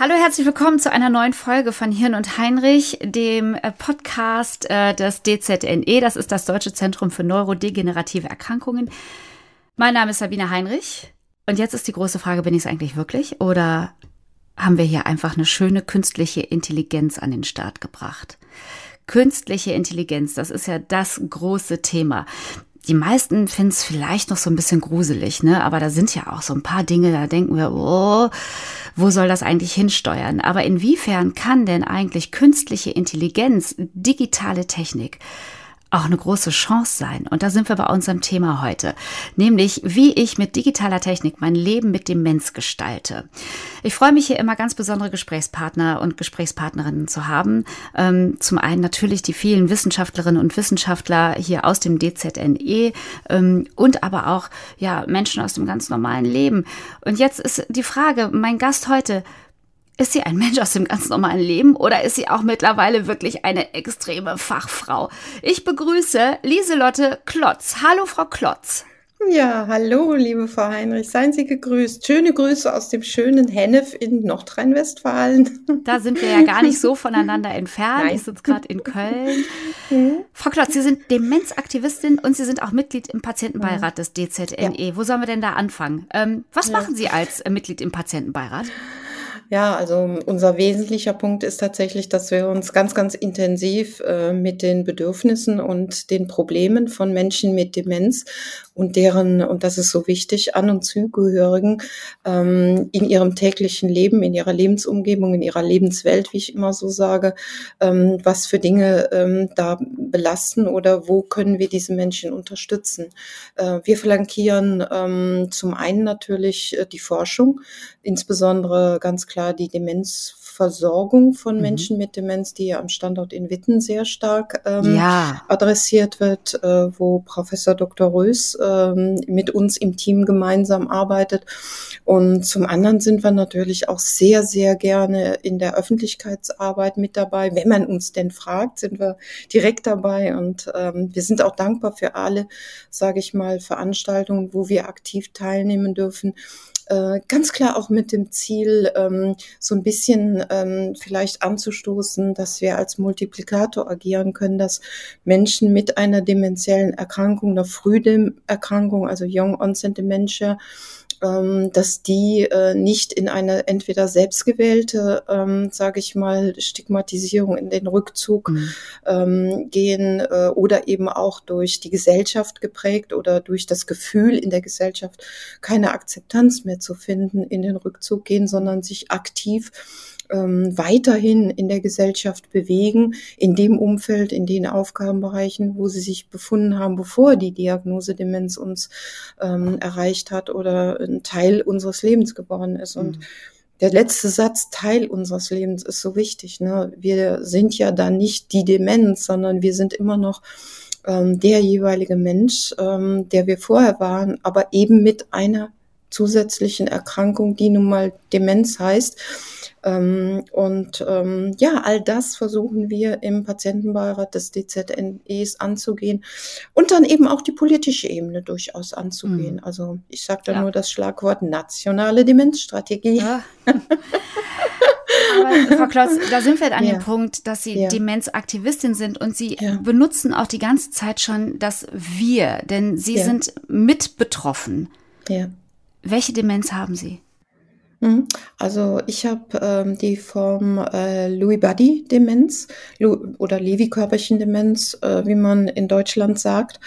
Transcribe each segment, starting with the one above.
Hallo, herzlich willkommen zu einer neuen Folge von Hirn und Heinrich, dem äh, Podcast äh, des DZNE. Das ist das Deutsche Zentrum für Neurodegenerative Erkrankungen. Mein Name ist Sabine Heinrich. Und jetzt ist die große Frage, bin ich es eigentlich wirklich? Oder haben wir hier einfach eine schöne künstliche Intelligenz an den Start gebracht? Künstliche Intelligenz, das ist ja das große Thema. Die meisten finden es vielleicht noch so ein bisschen gruselig, ne? Aber da sind ja auch so ein paar Dinge, da denken wir, oh, wo soll das eigentlich hinsteuern? Aber inwiefern kann denn eigentlich künstliche Intelligenz, digitale Technik auch eine große Chance sein. Und da sind wir bei unserem Thema heute, nämlich wie ich mit digitaler Technik mein Leben mit Demenz gestalte. Ich freue mich hier immer ganz besondere Gesprächspartner und Gesprächspartnerinnen zu haben. Ähm, zum einen natürlich die vielen Wissenschaftlerinnen und Wissenschaftler hier aus dem DZNE ähm, und aber auch ja Menschen aus dem ganz normalen Leben. Und jetzt ist die Frage, mein Gast heute, ist sie ein Mensch aus dem ganz normalen Leben oder ist sie auch mittlerweile wirklich eine extreme Fachfrau? Ich begrüße Lieselotte Klotz. Hallo, Frau Klotz. Ja, hallo, liebe Frau Heinrich. Seien Sie gegrüßt. Schöne Grüße aus dem schönen Hennef in Nordrhein-Westfalen. Da sind wir ja gar nicht so voneinander entfernt. Nein. Ich sitze gerade in Köln. Mhm. Frau Klotz, Sie sind Demenzaktivistin und Sie sind auch Mitglied im Patientenbeirat des DZNE. Ja. Wo sollen wir denn da anfangen? Ähm, was ja. machen Sie als äh, Mitglied im Patientenbeirat? Ja, also unser wesentlicher Punkt ist tatsächlich, dass wir uns ganz, ganz intensiv äh, mit den Bedürfnissen und den Problemen von Menschen mit Demenz und deren, und das ist so wichtig, An- und Zugehörigen ähm, in ihrem täglichen Leben, in ihrer Lebensumgebung, in ihrer Lebenswelt, wie ich immer so sage, ähm, was für Dinge ähm, da belasten oder wo können wir diese Menschen unterstützen. Äh, wir flankieren ähm, zum einen natürlich äh, die Forschung, insbesondere ganz klar die Demenz Versorgung von mhm. Menschen mit Demenz, die ja am Standort in Witten sehr stark ähm, ja. adressiert wird, äh, wo Professor Dr. Rös ähm, mit uns im Team gemeinsam arbeitet. Und zum anderen sind wir natürlich auch sehr, sehr gerne in der Öffentlichkeitsarbeit mit dabei. Wenn man uns denn fragt, sind wir direkt dabei. Und ähm, wir sind auch dankbar für alle, sage ich mal, Veranstaltungen, wo wir aktiv teilnehmen dürfen äh, ganz klar auch mit dem Ziel, ähm, so ein bisschen ähm, vielleicht anzustoßen, dass wir als Multiplikator agieren können, dass Menschen mit einer dementiellen Erkrankung, einer Früherkrankung, also Young Onset Dementia, ähm, dass die äh, nicht in eine entweder selbstgewählte, ähm, sage ich mal, Stigmatisierung in den Rückzug mhm. ähm, gehen äh, oder eben auch durch die Gesellschaft geprägt oder durch das Gefühl in der Gesellschaft keine Akzeptanz mehr zu finden, in den Rückzug gehen, sondern sich aktiv ähm, weiterhin in der Gesellschaft bewegen, in dem Umfeld, in den Aufgabenbereichen, wo sie sich befunden haben, bevor die Diagnose Demenz uns ähm, erreicht hat oder ein Teil unseres Lebens geworden ist. Und mhm. der letzte Satz, Teil unseres Lebens, ist so wichtig. Ne? Wir sind ja da nicht die Demenz, sondern wir sind immer noch ähm, der jeweilige Mensch, ähm, der wir vorher waren, aber eben mit einer zusätzlichen Erkrankung, die nun mal Demenz heißt. Ähm, und ähm, ja, all das versuchen wir im Patientenbeirat des DZNEs anzugehen und dann eben auch die politische Ebene durchaus anzugehen. Mhm. Also ich sage da ja. nur das Schlagwort nationale Demenzstrategie. Ja. Aber Frau Klotz, da sind wir an ja. dem Punkt, dass Sie ja. Demenzaktivistin sind und Sie ja. benutzen auch die ganze Zeit schon das Wir, denn Sie sind mit betroffen. Ja. Welche Demenz haben Sie? Mhm. Also ich habe ähm, die Form äh, Louis Buddy Demenz Lu oder Lewy-Körperchen Demenz, äh, wie man in Deutschland sagt.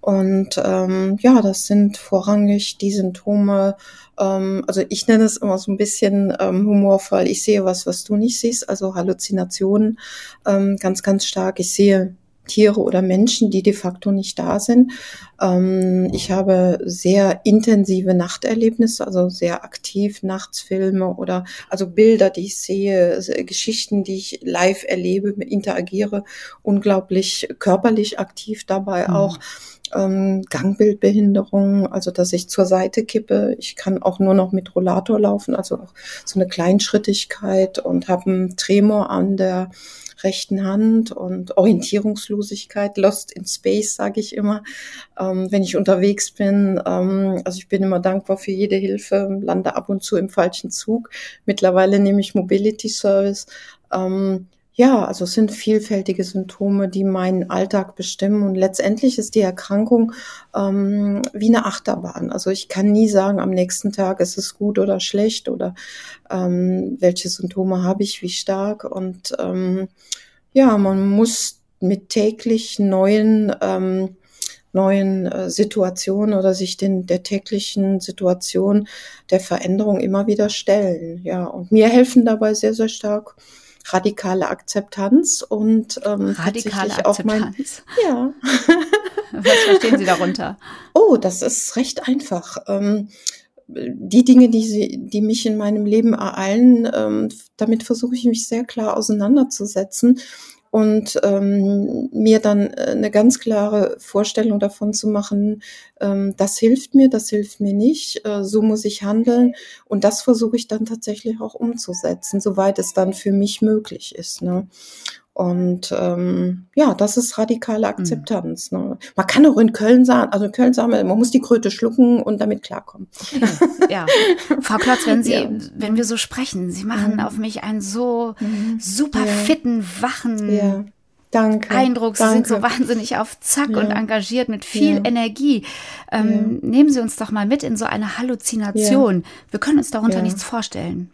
Und ähm, ja, das sind vorrangig die Symptome. Ähm, also ich nenne es immer so ein bisschen ähm, humorvoll. Ich sehe was, was du nicht siehst. Also Halluzinationen ähm, ganz, ganz stark. Ich sehe Tiere oder Menschen, die de facto nicht da sind. Ähm, ich habe sehr intensive Nachterlebnisse, also sehr aktiv Nachtsfilme oder also Bilder, die ich sehe, Geschichten, die ich live erlebe, interagiere, unglaublich körperlich aktiv dabei mhm. auch. Ähm, Gangbildbehinderung, also dass ich zur Seite kippe. Ich kann auch nur noch mit Rollator laufen, also auch so eine Kleinschrittigkeit und habe einen Tremor an der rechten Hand und Orientierungslosigkeit, Lost in Space, sage ich immer, ähm, wenn ich unterwegs bin. Ähm, also ich bin immer dankbar für jede Hilfe, lande ab und zu im falschen Zug. Mittlerweile nehme ich Mobility Service. Ähm, ja, also es sind vielfältige Symptome, die meinen Alltag bestimmen. Und letztendlich ist die Erkrankung ähm, wie eine Achterbahn. Also ich kann nie sagen, am nächsten Tag ist es gut oder schlecht oder ähm, welche Symptome habe ich, wie stark. Und ähm, ja, man muss mit täglich neuen ähm, neuen äh, Situationen oder sich den der täglichen Situation der Veränderung immer wieder stellen. Ja, und mir helfen dabei sehr sehr stark radikale Akzeptanz und ähm, radikale Akzeptanz. Auch mein, ja. Was verstehen Sie darunter? Oh, das ist recht einfach. Ähm, die Dinge, die, sie, die mich in meinem Leben ereilen, ähm, damit versuche ich mich sehr klar auseinanderzusetzen und ähm, mir dann äh, eine ganz klare Vorstellung davon zu machen, ähm, das hilft mir, das hilft mir nicht, äh, so muss ich handeln und das versuche ich dann tatsächlich auch umzusetzen, soweit es dann für mich möglich ist. Ne? Und ähm, ja, das ist radikale mhm. Akzeptanz. Ne? Man kann auch in Köln sagen, also in Köln sagen wir, man muss die Kröte schlucken und damit klarkommen. Ja, Frau Klotz, wenn Sie, ja. wenn wir so sprechen, Sie machen mhm. auf mich einen so mhm. super ja. fitten, wachen ja. Danke, Eindruck. Sie danke. sind so wahnsinnig auf Zack und engagiert mit viel Energie. Ähm, nehmen Sie uns doch mal mit in so eine Halluzination. Wir können uns darunter nichts vorstellen.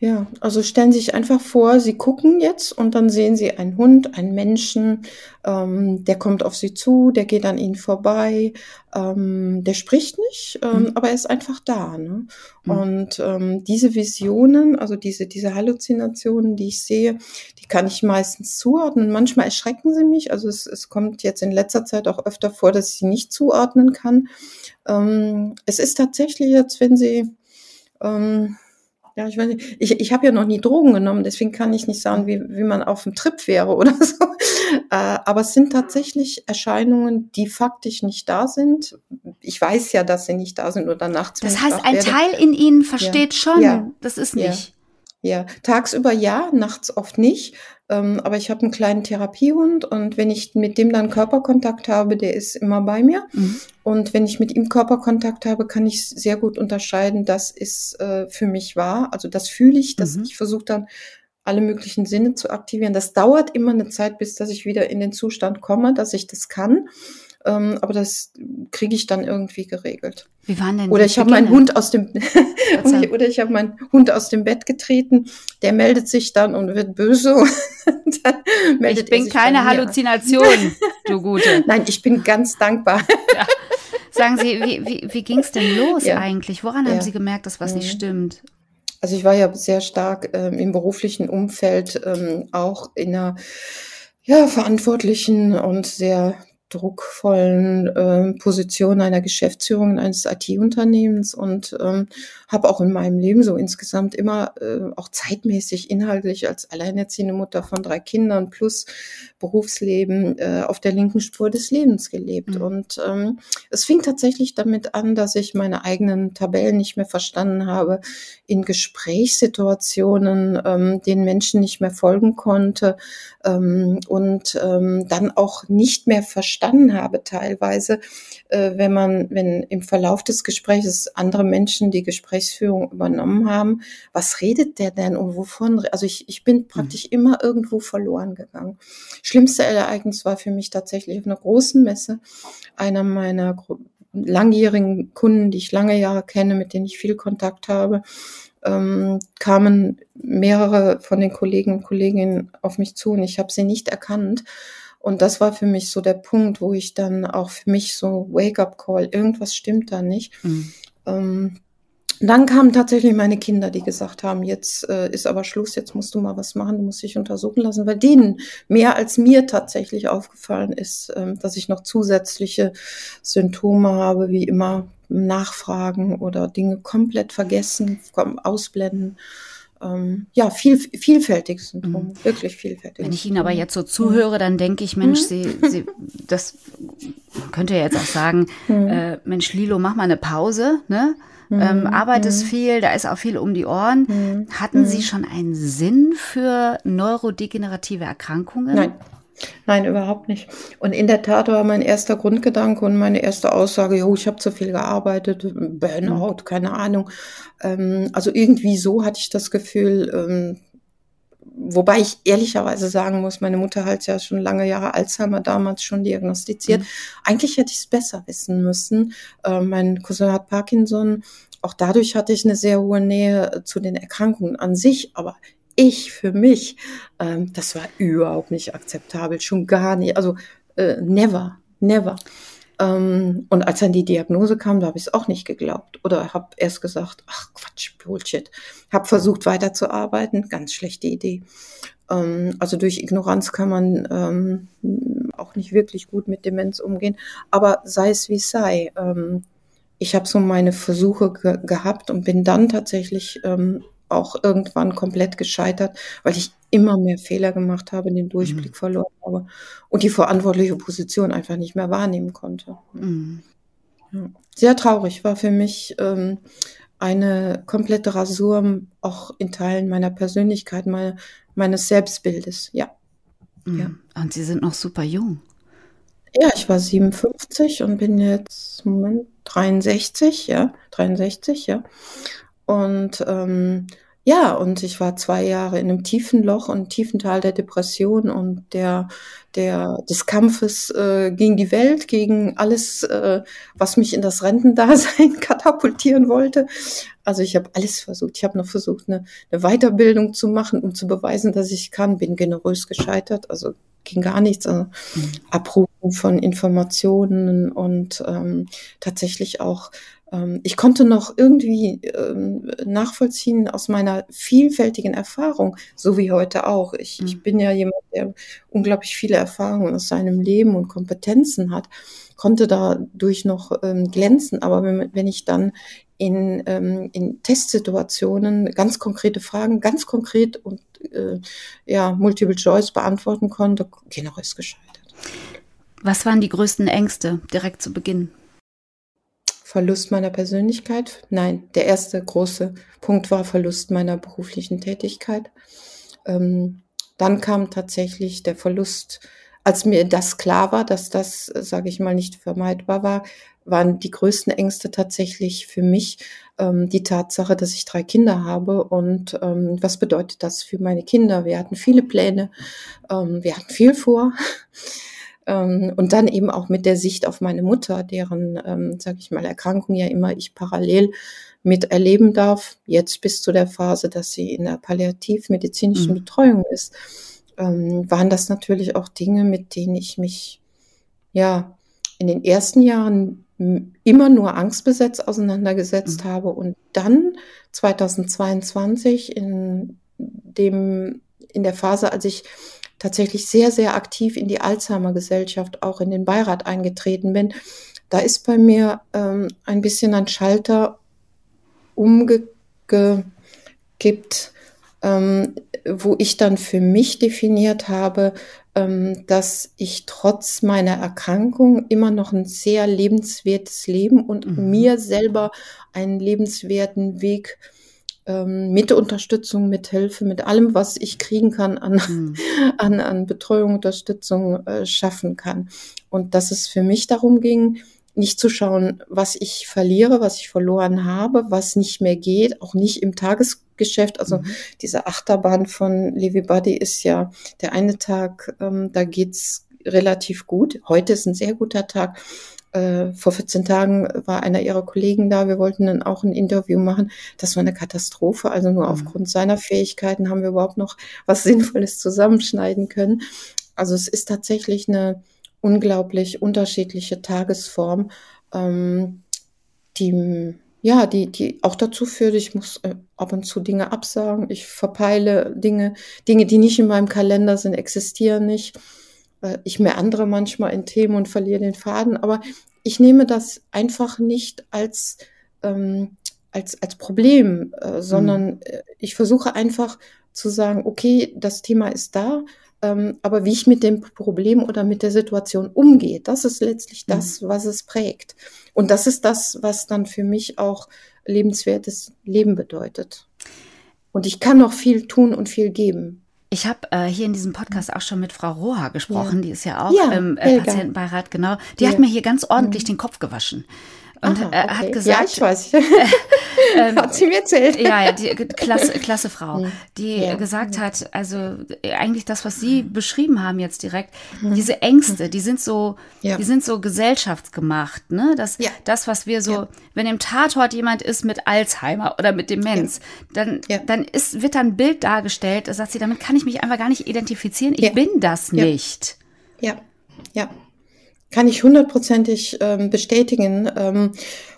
Ja, also stellen Sie sich einfach vor, Sie gucken jetzt und dann sehen Sie einen Hund, einen Menschen, ähm, der kommt auf Sie zu, der geht an Ihnen vorbei, ähm, der spricht nicht, ähm, mhm. aber er ist einfach da. Ne? Mhm. Und ähm, diese Visionen, also diese, diese Halluzinationen, die ich sehe, die kann ich meistens zuordnen. Manchmal erschrecken sie mich. Also es, es kommt jetzt in letzter Zeit auch öfter vor, dass ich sie nicht zuordnen kann. Ähm, es ist tatsächlich jetzt, wenn Sie ähm, ja, ich weiß nicht, ich, ich habe ja noch nie Drogen genommen, deswegen kann ich nicht sagen, wie, wie man auf dem Trip wäre oder so. Äh, aber es sind tatsächlich Erscheinungen, die faktisch nicht da sind. Ich weiß ja, dass sie nicht da sind oder nachts. Das heißt, ein werde. Teil in ihnen versteht ja. schon, ja. das ist nicht. Ja. tagsüber ja, nachts oft nicht. Ähm, aber ich habe einen kleinen Therapiehund und wenn ich mit dem dann Körperkontakt habe, der ist immer bei mir. Mhm. Und wenn ich mit ihm Körperkontakt habe, kann ich sehr gut unterscheiden, das ist äh, für mich wahr. Also das fühle ich, dass mhm. ich versuche dann alle möglichen Sinne zu aktivieren. Das dauert immer eine Zeit, bis dass ich wieder in den Zustand komme, dass ich das kann. Ähm, aber das kriege ich dann irgendwie geregelt. Wie waren denn Oder ich habe meinen Hund aus dem oder ich habe meinen Hund aus dem Bett getreten. Der meldet sich dann und wird böse. ich bin keine Halluzination, du Gute. Nein, ich bin ganz dankbar. Ja. Sagen Sie, wie, wie, wie ging es denn los ja. eigentlich? Woran ja. haben Sie gemerkt, dass was nicht mhm. stimmt? Also ich war ja sehr stark ähm, im beruflichen Umfeld, ähm, auch in einer ja, verantwortlichen und sehr druckvollen äh, Position einer Geschäftsführung eines IT-Unternehmens und ähm, habe auch in meinem Leben so insgesamt immer äh, auch zeitmäßig inhaltlich als alleinerziehende Mutter von drei Kindern plus Berufsleben äh, auf der linken Spur des Lebens gelebt. Mhm. Und ähm, es fing tatsächlich damit an, dass ich meine eigenen Tabellen nicht mehr verstanden habe, in Gesprächssituationen ähm, den Menschen nicht mehr folgen konnte ähm, und ähm, dann auch nicht mehr verstanden habe teilweise, äh, wenn man, wenn im Verlauf des Gesprächs andere Menschen die Gesprächsführung übernommen haben, was redet der denn und wovon? Also ich, ich bin mhm. praktisch mhm. immer irgendwo verloren gegangen. Schlimmste Ereignis war für mich tatsächlich auf einer großen Messe einer meiner langjährigen Kunden, die ich lange Jahre kenne, mit denen ich viel Kontakt habe. ähm, kamen mehrere von den Kollegen und Kolleginnen auf mich zu und ich habe sie nicht erkannt. Und das war für mich so der Punkt, wo ich dann auch für mich so Wake-up-Call, irgendwas stimmt da nicht. Mhm. Ähm, dann kamen tatsächlich meine Kinder, die gesagt haben, jetzt äh, ist aber Schluss, jetzt musst du mal was machen, du musst dich untersuchen lassen, weil denen mehr als mir tatsächlich aufgefallen ist, ähm, dass ich noch zusätzliche Symptome habe, wie immer Nachfragen oder Dinge komplett vergessen, ausblenden. Ähm, ja, viel, vielfältiges Syndrom, mhm. wirklich vielfältig. Wenn ich Ihnen aber jetzt so zuhöre, dann denke ich, Mensch, mhm. Sie, Sie, das könnte ja jetzt auch sagen, mhm. äh, Mensch, Lilo, mach mal eine Pause, ne? Ähm, mhm. arbeitest mhm. viel, da ist auch viel um die Ohren. Mhm. Hatten Sie schon einen Sinn für neurodegenerative Erkrankungen? Nein. Nein, überhaupt nicht. Und in der Tat war mein erster Grundgedanke und meine erste Aussage, jo, ich habe zu viel gearbeitet, Burnout, keine Ahnung. Ähm, also irgendwie so hatte ich das Gefühl, ähm, wobei ich ehrlicherweise sagen muss, meine Mutter hat ja schon lange Jahre Alzheimer damals schon diagnostiziert. Mhm. Eigentlich hätte ich es besser wissen müssen. Äh, mein Cousin hat Parkinson. Auch dadurch hatte ich eine sehr hohe Nähe zu den Erkrankungen an sich, aber ich für mich, ähm, das war überhaupt nicht akzeptabel, schon gar nicht. Also äh, never, never. Ähm, und als dann die Diagnose kam, da habe ich es auch nicht geglaubt oder habe erst gesagt, ach Quatsch, Bullshit. Habe versucht weiterzuarbeiten, ganz schlechte Idee. Ähm, also durch Ignoranz kann man ähm, auch nicht wirklich gut mit Demenz umgehen. Aber sei es wie es sei, ähm, ich habe so meine Versuche ge gehabt und bin dann tatsächlich ähm, auch irgendwann komplett gescheitert, weil ich immer mehr Fehler gemacht habe, den Durchblick mhm. verloren habe und die verantwortliche Position einfach nicht mehr wahrnehmen konnte. Mhm. Sehr traurig war für mich ähm, eine komplette Rasur auch in Teilen meiner Persönlichkeit, meine, meines Selbstbildes, ja. Mhm. ja. Und Sie sind noch super jung. Ja, ich war 57 und bin jetzt, Moment, 63, ja, 63, ja. Und ähm, ja, und ich war zwei Jahre in einem tiefen Loch und tiefen Tal der Depression und der, der, des Kampfes äh, gegen die Welt, gegen alles, äh, was mich in das Rentendasein katapultieren wollte. Also ich habe alles versucht. Ich habe noch versucht, eine, eine Weiterbildung zu machen, um zu beweisen, dass ich kann. Bin generös gescheitert, also ging gar nichts. Also mhm. Abrufen von Informationen und ähm, tatsächlich auch ich konnte noch irgendwie ähm, nachvollziehen aus meiner vielfältigen Erfahrung, so wie heute auch. Ich, mhm. ich bin ja jemand, der unglaublich viele Erfahrungen aus seinem Leben und Kompetenzen hat, konnte dadurch noch ähm, glänzen. Aber wenn, wenn ich dann in, ähm, in Testsituationen ganz konkrete Fragen, ganz konkret und äh, ja, Multiple Choice beantworten konnte, genau ist gescheitert. Was waren die größten Ängste direkt zu Beginn? Verlust meiner Persönlichkeit. Nein, der erste große Punkt war Verlust meiner beruflichen Tätigkeit. Ähm, dann kam tatsächlich der Verlust, als mir das klar war, dass das, sage ich mal, nicht vermeidbar war, waren die größten Ängste tatsächlich für mich ähm, die Tatsache, dass ich drei Kinder habe und ähm, was bedeutet das für meine Kinder? Wir hatten viele Pläne, ähm, wir hatten viel vor. Ähm, und dann eben auch mit der Sicht auf meine Mutter, deren, ähm, sage ich mal, Erkrankung ja immer ich parallel miterleben darf, jetzt bis zu der Phase, dass sie in der palliativmedizinischen mhm. Betreuung ist, ähm, waren das natürlich auch Dinge, mit denen ich mich ja in den ersten Jahren immer nur angstbesetzt auseinandergesetzt mhm. habe und dann 2022 in dem in der Phase, als ich tatsächlich sehr, sehr aktiv in die Alzheimer-Gesellschaft, auch in den Beirat eingetreten bin, da ist bei mir ähm, ein bisschen ein Schalter umgekippt, ähm, wo ich dann für mich definiert habe, ähm, dass ich trotz meiner Erkrankung immer noch ein sehr lebenswertes Leben und mhm. mir selber einen lebenswerten Weg ähm, mit Unterstützung, mit Hilfe, mit allem, was ich kriegen kann an, mhm. an, an Betreuung, Unterstützung äh, schaffen kann. Und dass es für mich darum ging, nicht zu schauen, was ich verliere, was ich verloren habe, was nicht mehr geht, auch nicht im Tagesgeschäft. Also mhm. diese Achterbahn von Levi Buddy ist ja der eine Tag, ähm, da geht's relativ gut. Heute ist ein sehr guter Tag. Äh, vor 14 Tagen war einer ihrer Kollegen da, wir wollten dann auch ein Interview machen. Das war eine Katastrophe. Also nur mhm. aufgrund seiner Fähigkeiten haben wir überhaupt noch was Sinnvolles zusammenschneiden können. Also es ist tatsächlich eine unglaublich unterschiedliche Tagesform, ähm, die ja, die, die auch dazu führt, ich muss äh, ab und zu Dinge absagen, ich verpeile Dinge, Dinge, die nicht in meinem Kalender sind, existieren nicht. Ich meandere manchmal in Themen und verliere den Faden, aber ich nehme das einfach nicht als, ähm, als, als Problem, äh, sondern mhm. Ich versuche einfach zu sagen, okay, das Thema ist da, ähm, aber wie ich mit dem Problem oder mit der Situation umgehe, das ist letztlich mhm. das, was es prägt. Und das ist das, was dann für mich auch lebenswertes Leben bedeutet. Und ich kann noch viel tun und viel geben. Ich habe äh, hier in diesem Podcast auch schon mit Frau Roha gesprochen, ja. die ist ja auch ja, im äh, Patientenbeirat, genau. Die ja. hat mir hier ganz ordentlich mhm. den Kopf gewaschen. Und Aha, okay. hat gesagt, ja, ich weiß. Ähm, hat sie mir erzählt. Ja, ja, die klasse, klasse Frau, hm. die ja. gesagt hat, also eigentlich das, was Sie beschrieben haben jetzt direkt, mhm. diese Ängste, die sind so, ja. die sind so gesellschaftsgemacht, ne? Das, ja. das, was wir so, wenn im Tatort jemand ist mit Alzheimer oder mit Demenz, dann, dann ist, wird da ein Bild dargestellt, da sagt sie, damit kann ich mich einfach gar nicht identifizieren. Ich bin das nicht. Ja, ja kann ich hundertprozentig ähm, bestätigen. Ähm,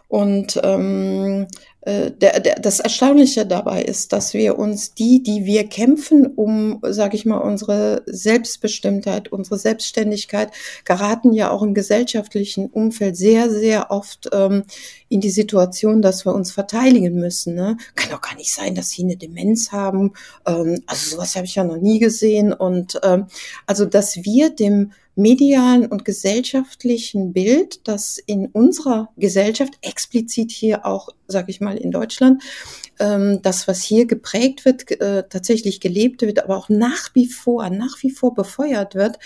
und ähm, äh, der, der, das Erstaunliche dabei ist, dass wir uns die, die wir kämpfen, um, sage ich mal, unsere Selbstbestimmtheit, unsere Selbstständigkeit, geraten ja auch im gesellschaftlichen Umfeld sehr, sehr oft ähm, in die Situation, dass wir uns verteidigen müssen. Ne? Kann doch gar nicht sein, dass sie eine Demenz haben. Ähm, also sowas habe ich ja noch nie gesehen. Und ähm, also, dass wir dem medialen und gesellschaftlichen Bild, das in unserer Gesellschaft, explizit hier auch, sage ich mal, in Deutschland, ähm, das, was hier geprägt wird, äh, tatsächlich gelebt wird, aber auch nach wie vor, nach wie vor befeuert wird,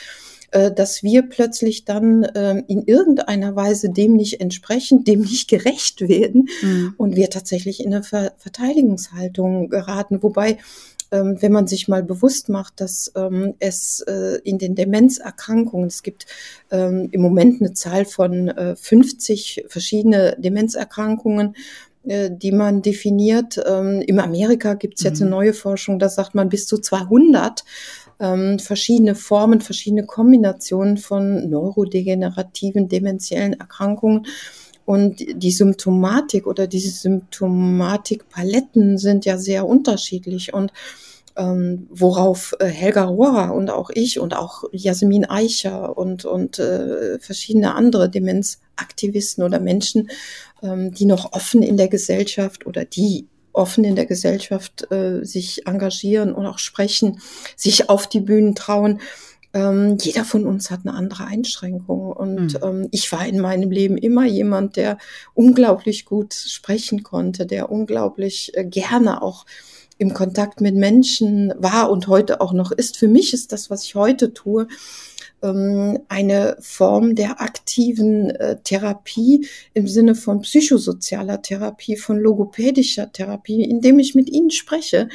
äh, dass wir plötzlich dann äh, in irgendeiner Weise dem nicht entsprechen, dem nicht gerecht werden mhm. und wir tatsächlich in eine Ver Verteidigungshaltung geraten, wobei ähm, wenn man sich mal bewusst macht, dass ähm, es äh, in den Demenzerkrankungen, es gibt ähm, im Moment eine Zahl von äh, 50 verschiedene Demenzerkrankungen, äh, die man definiert. Ähm, in Amerika gibt es jetzt mhm. eine neue Forschung, da sagt man bis zu 200 ähm, verschiedene Formen, verschiedene Kombinationen von neurodegenerativen, dementiellen Erkrankungen. Und die Symptomatik oder diese Symptomatikpaletten sind ja sehr unterschiedlich. Und ähm, worauf äh, Helga Rohrer und auch ich und auch Jasmin Eicher und, und äh, verschiedene andere Demenzaktivisten oder Menschen, ähm, die noch offen in der Gesellschaft oder die offen in der Gesellschaft äh, sich engagieren und auch sprechen, sich auf die Bühnen trauen, ähm, jeder von uns hat eine andere Einschränkung. Und mhm. ähm, ich war in meinem Leben immer jemand, der unglaublich gut sprechen konnte, der unglaublich äh, gerne auch im Kontakt mit Menschen war und heute auch noch ist. Für mich ist das, was ich heute tue, ähm, eine Form der aktiven äh, Therapie im Sinne von psychosozialer Therapie, von logopädischer Therapie, indem ich mit ihnen spreche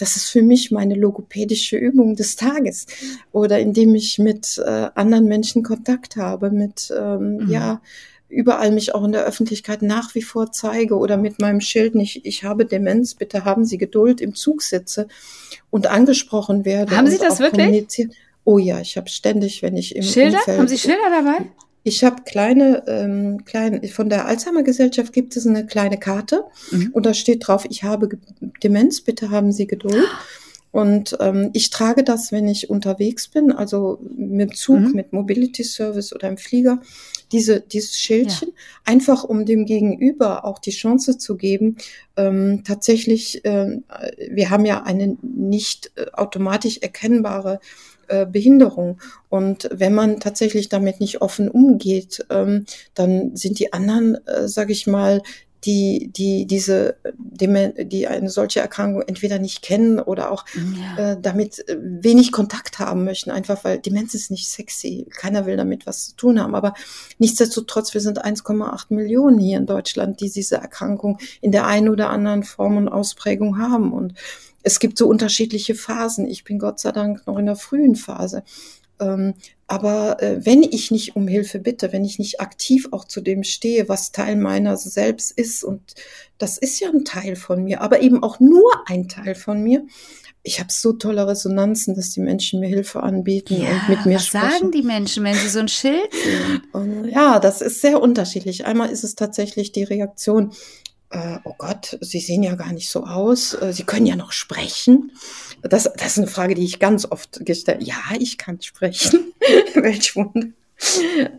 das ist für mich meine logopädische Übung des Tages. Oder indem ich mit äh, anderen Menschen Kontakt habe, mit, ähm, mhm. ja, überall mich auch in der Öffentlichkeit nach wie vor zeige oder mit meinem Schild nicht, ich habe Demenz, bitte haben Sie Geduld, im Zug sitze und angesprochen werde. Haben Sie das wirklich? Oh ja, ich habe ständig, wenn ich im Schilder? Umfeld, haben Sie Schilder dabei? Ich habe kleine, ähm, kleine, von der Alzheimer Gesellschaft gibt es eine kleine Karte mhm. und da steht drauf, ich habe Demenz, bitte haben Sie Geduld. Und ähm, ich trage das, wenn ich unterwegs bin, also mit Zug, mhm. mit Mobility Service oder im Flieger, diese, dieses Schildchen, ja. einfach um dem Gegenüber auch die Chance zu geben, ähm, tatsächlich, äh, wir haben ja eine nicht äh, automatisch erkennbare äh, Behinderung. Und wenn man tatsächlich damit nicht offen umgeht, ähm, dann sind die anderen, äh, sage ich mal, die, die diese, die eine solche Erkrankung entweder nicht kennen oder auch ja. äh, damit äh, wenig Kontakt haben möchten, einfach weil Demenz ist nicht sexy. Keiner will damit was zu tun haben. Aber nichtsdestotrotz, wir sind 1,8 Millionen hier in Deutschland, die diese Erkrankung in der einen oder anderen Form und Ausprägung haben. Und es gibt so unterschiedliche Phasen. Ich bin Gott sei Dank noch in der frühen Phase. Ähm, aber äh, wenn ich nicht um Hilfe bitte, wenn ich nicht aktiv auch zu dem stehe, was Teil meiner selbst ist, und das ist ja ein Teil von mir, aber eben auch nur ein Teil von mir, ich habe so tolle Resonanzen, dass die Menschen mir Hilfe anbieten ja, und mit mir was sprechen. sagen die Menschen, wenn sie so ein Schild sehen? Und ja, das ist sehr unterschiedlich. Einmal ist es tatsächlich die Reaktion, äh, oh Gott, Sie sehen ja gar nicht so aus, äh, Sie können ja noch sprechen. Das, das ist eine Frage, die ich ganz oft gestellt Ja, ich kann sprechen. Welch Wunder.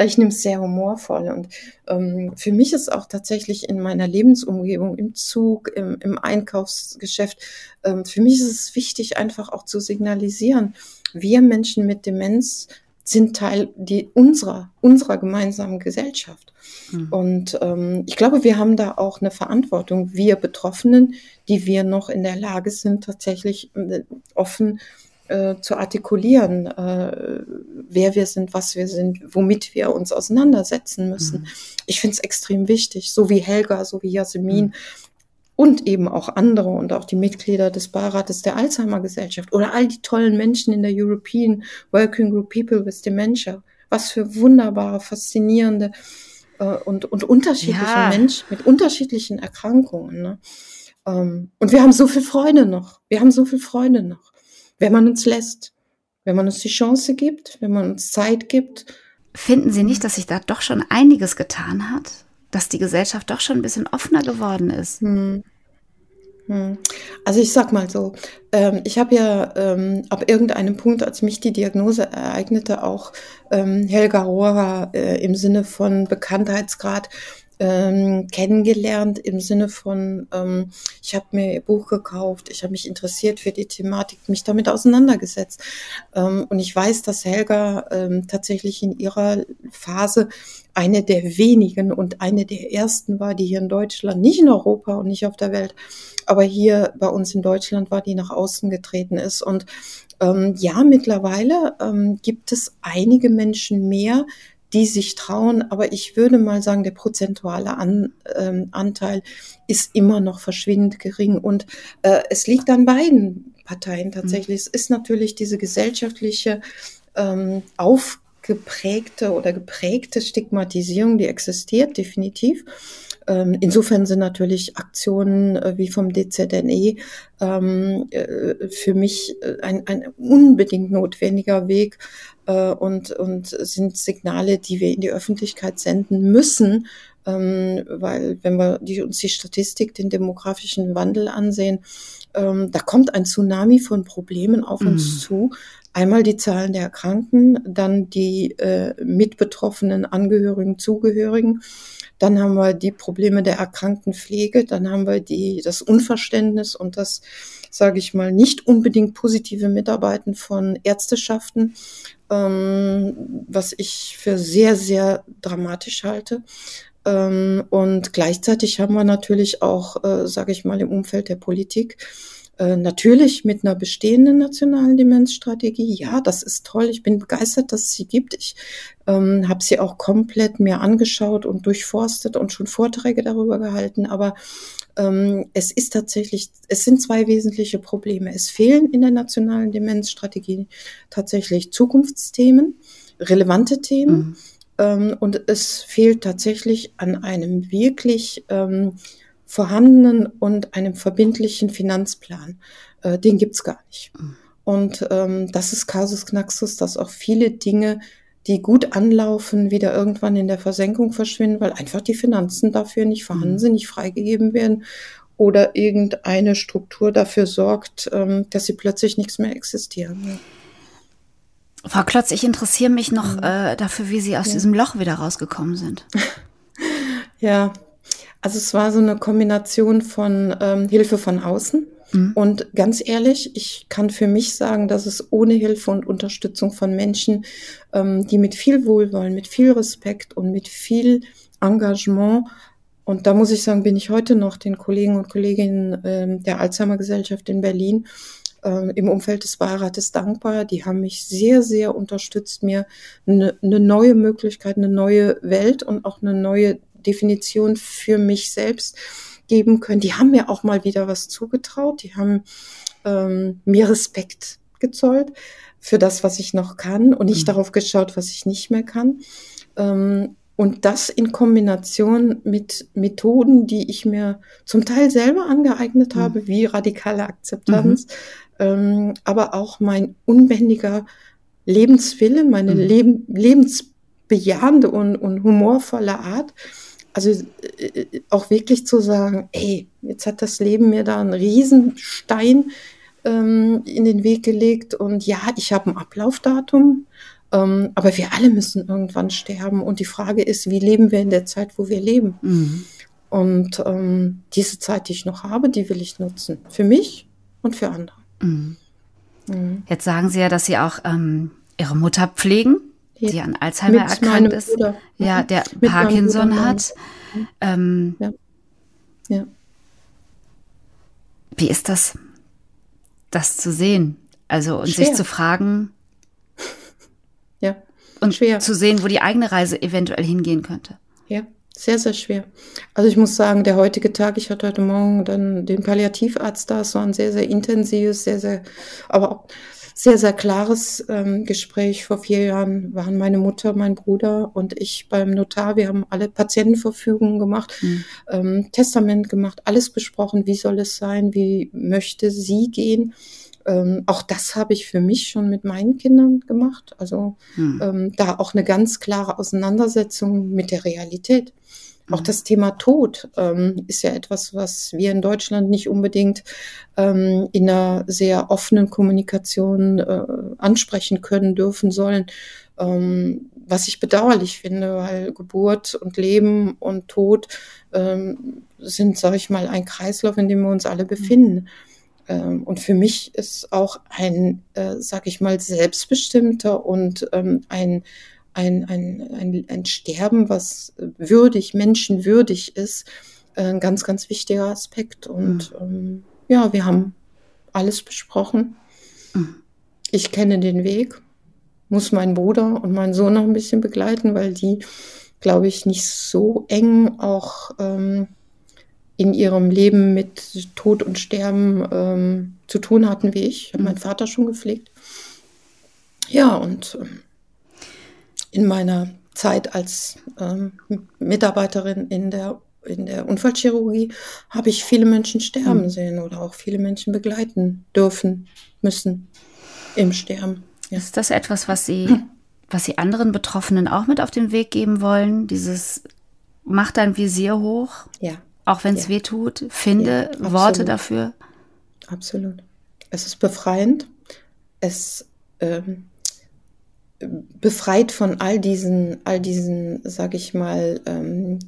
Ich nehme es sehr humorvoll und ähm, für mich ist auch tatsächlich in meiner Lebensumgebung, im Zug, im, im Einkaufsgeschäft, ähm, für mich ist es wichtig, einfach auch zu signalisieren, wir Menschen mit Demenz sind Teil die, unserer, unserer gemeinsamen Gesellschaft. Mhm. Und ähm, ich glaube, wir haben da auch eine Verantwortung, wir Betroffenen, die wir noch in der Lage sind, tatsächlich äh, offen äh, zu artikulieren, äh, wer wir sind, was wir sind, womit wir uns auseinandersetzen müssen. Mhm. Ich finde es extrem wichtig, so wie Helga, so wie Jasmin. Mhm. Und eben auch andere und auch die Mitglieder des Beirates der Alzheimer Gesellschaft oder all die tollen Menschen in der European Working Group People with Dementia. Was für wunderbare, faszinierende äh, und, und unterschiedliche ja. Menschen mit unterschiedlichen Erkrankungen. Ne? Ähm, und wir haben so viel Freude noch. Wir haben so viel Freude noch wenn man uns lässt, wenn man uns die Chance gibt, wenn man uns Zeit gibt. Finden Sie nicht, dass sich da doch schon einiges getan hat? Dass die Gesellschaft doch schon ein bisschen offener geworden ist? Hm. Hm. Also ich sag mal so, ähm, ich habe ja ähm, ab irgendeinem Punkt, als mich die Diagnose ereignete, auch ähm, Helga Rohrer äh, im Sinne von Bekanntheitsgrad ähm, kennengelernt im Sinne von, ähm, ich habe mir ihr Buch gekauft, ich habe mich interessiert für die Thematik, mich damit auseinandergesetzt. Ähm, und ich weiß, dass Helga ähm, tatsächlich in ihrer Phase eine der wenigen und eine der ersten war, die hier in Deutschland, nicht in Europa und nicht auf der Welt, aber hier bei uns in Deutschland war, die nach außen getreten ist. Und ähm, ja, mittlerweile ähm, gibt es einige Menschen mehr, die sich trauen. Aber ich würde mal sagen, der prozentuale An, ähm, Anteil ist immer noch verschwindend gering. Und äh, es liegt an beiden Parteien tatsächlich. Mhm. Es ist natürlich diese gesellschaftliche ähm, aufgeprägte oder geprägte Stigmatisierung, die existiert, definitiv. Ähm, insofern sind natürlich Aktionen äh, wie vom DZNE ähm, äh, für mich äh, ein, ein unbedingt notwendiger Weg und, und sind Signale, die wir in die Öffentlichkeit senden müssen, ähm, weil wenn wir die, uns die Statistik, den demografischen Wandel ansehen, da kommt ein Tsunami von Problemen auf uns mhm. zu. Einmal die Zahlen der Erkrankten, dann die äh, mitbetroffenen Angehörigen, Zugehörigen dann haben wir die Probleme der Erkranktenpflege, dann haben wir die, das Unverständnis und das, sage ich mal, nicht unbedingt positive Mitarbeiten von Ärzteschaften, ähm, was ich für sehr, sehr dramatisch halte. Ähm, und gleichzeitig haben wir natürlich auch, äh, sage ich mal, im Umfeld der Politik äh, natürlich mit einer bestehenden nationalen Demenzstrategie. Ja, das ist toll. Ich bin begeistert, dass es sie gibt. Ich ähm, habe sie auch komplett mir angeschaut und durchforstet und schon Vorträge darüber gehalten. Aber ähm, es ist tatsächlich, es sind zwei wesentliche Probleme. Es fehlen in der nationalen Demenzstrategie tatsächlich Zukunftsthemen, relevante Themen. Mhm. Ähm, und es fehlt tatsächlich an einem wirklich ähm, vorhandenen und einem verbindlichen Finanzplan. Äh, den gibt's gar nicht. Mhm. Und ähm, das ist Casus Knaxus, dass auch viele Dinge, die gut anlaufen, wieder irgendwann in der Versenkung verschwinden, weil einfach die Finanzen dafür nicht vorhanden mhm. sind, nicht freigegeben werden oder irgendeine Struktur dafür sorgt, ähm, dass sie plötzlich nichts mehr existieren. Frau Klotz, ich interessiere mich noch mhm. äh, dafür, wie Sie aus ja. diesem Loch wieder rausgekommen sind. ja, also es war so eine Kombination von ähm, Hilfe von außen. Mhm. Und ganz ehrlich, ich kann für mich sagen, dass es ohne Hilfe und Unterstützung von Menschen, ähm, die mit viel Wohlwollen, mit viel Respekt und mit viel Engagement und da muss ich sagen, bin ich heute noch den Kollegen und Kolleginnen ähm, der Alzheimer Gesellschaft in Berlin ähm, im Umfeld des Beirates dankbar. Die haben mich sehr, sehr unterstützt, mir eine, eine neue Möglichkeit, eine neue Welt und auch eine neue Definition für mich selbst geben können. Die haben mir auch mal wieder was zugetraut. Die haben ähm, mir Respekt gezollt. für das, was ich noch kann und nicht mhm. darauf geschaut, was ich nicht mehr kann. Ähm, und das in Kombination mit Methoden, die ich mir zum Teil selber angeeignet habe, mhm. wie radikale Akzeptanz, mhm. ähm, aber auch mein unbändiger Lebenswille, meine mhm. Leben, lebensbejahende und, und humorvolle Art. Also äh, auch wirklich zu sagen, ey, jetzt hat das Leben mir da einen Riesenstein ähm, in den Weg gelegt und ja, ich habe ein Ablaufdatum, ähm, aber wir alle müssen irgendwann sterben. Und die Frage ist, wie leben wir in der Zeit, wo wir leben? Mhm. Und ähm, diese Zeit, die ich noch habe, die will ich nutzen. Für mich und für andere. Mhm. Mhm. Jetzt sagen Sie ja, dass Sie auch ähm, Ihre Mutter pflegen. Die an Alzheimer Mit erkrankt ist. Bruder. Ja, mhm. der Mit Parkinson hat. Ähm, ja. ja. Wie ist das, das zu sehen? Also und Schwer. sich zu fragen, ja. Und schwer. zu sehen, wo die eigene Reise eventuell hingehen könnte. Ja, sehr, sehr schwer. Also ich muss sagen, der heutige Tag, ich hatte heute Morgen dann den Palliativarzt da, es war ein sehr, sehr intensives, sehr, sehr, aber auch sehr, sehr klares ähm, Gespräch. Vor vier Jahren waren meine Mutter, mein Bruder und ich beim Notar. Wir haben alle Patientenverfügungen gemacht, mhm. ähm, Testament gemacht, alles besprochen. Wie soll es sein? Wie möchte sie gehen? Ähm, auch das habe ich für mich schon mit meinen Kindern gemacht. Also hm. ähm, da auch eine ganz klare Auseinandersetzung mit der Realität. Auch hm. das Thema Tod ähm, ist ja etwas, was wir in Deutschland nicht unbedingt ähm, in einer sehr offenen Kommunikation äh, ansprechen können, dürfen, sollen. Ähm, was ich bedauerlich finde, weil Geburt und Leben und Tod ähm, sind, sage ich mal, ein Kreislauf, in dem wir uns alle hm. befinden. Ähm, und für mich ist auch ein, äh, sag ich mal, selbstbestimmter und ähm, ein, ein, ein, ein, ein Sterben, was würdig, menschenwürdig ist, äh, ein ganz, ganz wichtiger Aspekt. Und mhm. ähm, ja, wir haben alles besprochen. Mhm. Ich kenne den Weg, muss meinen Bruder und meinen Sohn noch ein bisschen begleiten, weil die, glaube ich, nicht so eng auch ähm, in ihrem Leben mit Tod und Sterben ähm, zu tun hatten wie ich. Ich habe meinen mhm. Vater schon gepflegt. Ja, und ähm, in meiner Zeit als ähm, Mitarbeiterin in der, in der Unfallchirurgie habe ich viele Menschen sterben mhm. sehen oder auch viele Menschen begleiten dürfen, müssen im Sterben. Ja. Ist das etwas, was Sie, was Sie anderen Betroffenen auch mit auf den Weg geben wollen? Dieses Mach dein Visier hoch? Ja auch wenn es ja. weh tut. Finde ja, Worte dafür. Absolut. Es ist befreiend. Es ähm, befreit von all diesen, all diesen, sag ich mal, ähm,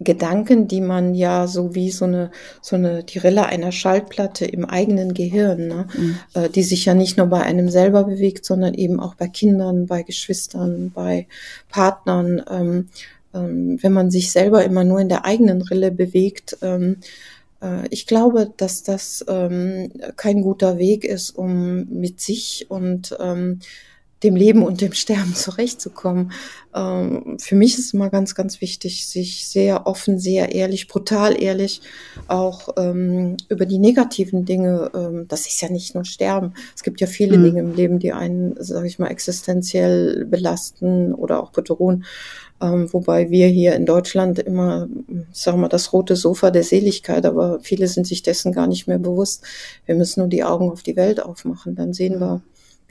Gedanken, die man ja so wie so eine, so eine, die Rille einer Schallplatte im eigenen Gehirn, ne? Mhm. Äh, die sich ja nicht nur bei einem selber bewegt, sondern eben auch bei Kindern, bei Geschwistern, bei Partnern. Ähm, ähm, wenn man sich selber immer nur in der eigenen Rille bewegt. Ähm, äh, ich glaube, dass das ähm, kein guter Weg ist, um mit sich und ähm, dem Leben und dem Sterben zurechtzukommen. Ähm, für mich ist immer ganz, ganz wichtig, sich sehr offen, sehr ehrlich, brutal ehrlich auch ähm, über die negativen Dinge, ähm, das ist ja nicht nur Sterben. Es gibt ja viele mhm. Dinge im Leben, die einen, sage ich mal, existenziell belasten oder auch bedrohen. Ähm, wobei wir hier in Deutschland immer, sagen wir mal, das rote Sofa der Seligkeit, aber viele sind sich dessen gar nicht mehr bewusst. Wir müssen nur die Augen auf die Welt aufmachen, dann sehen wir,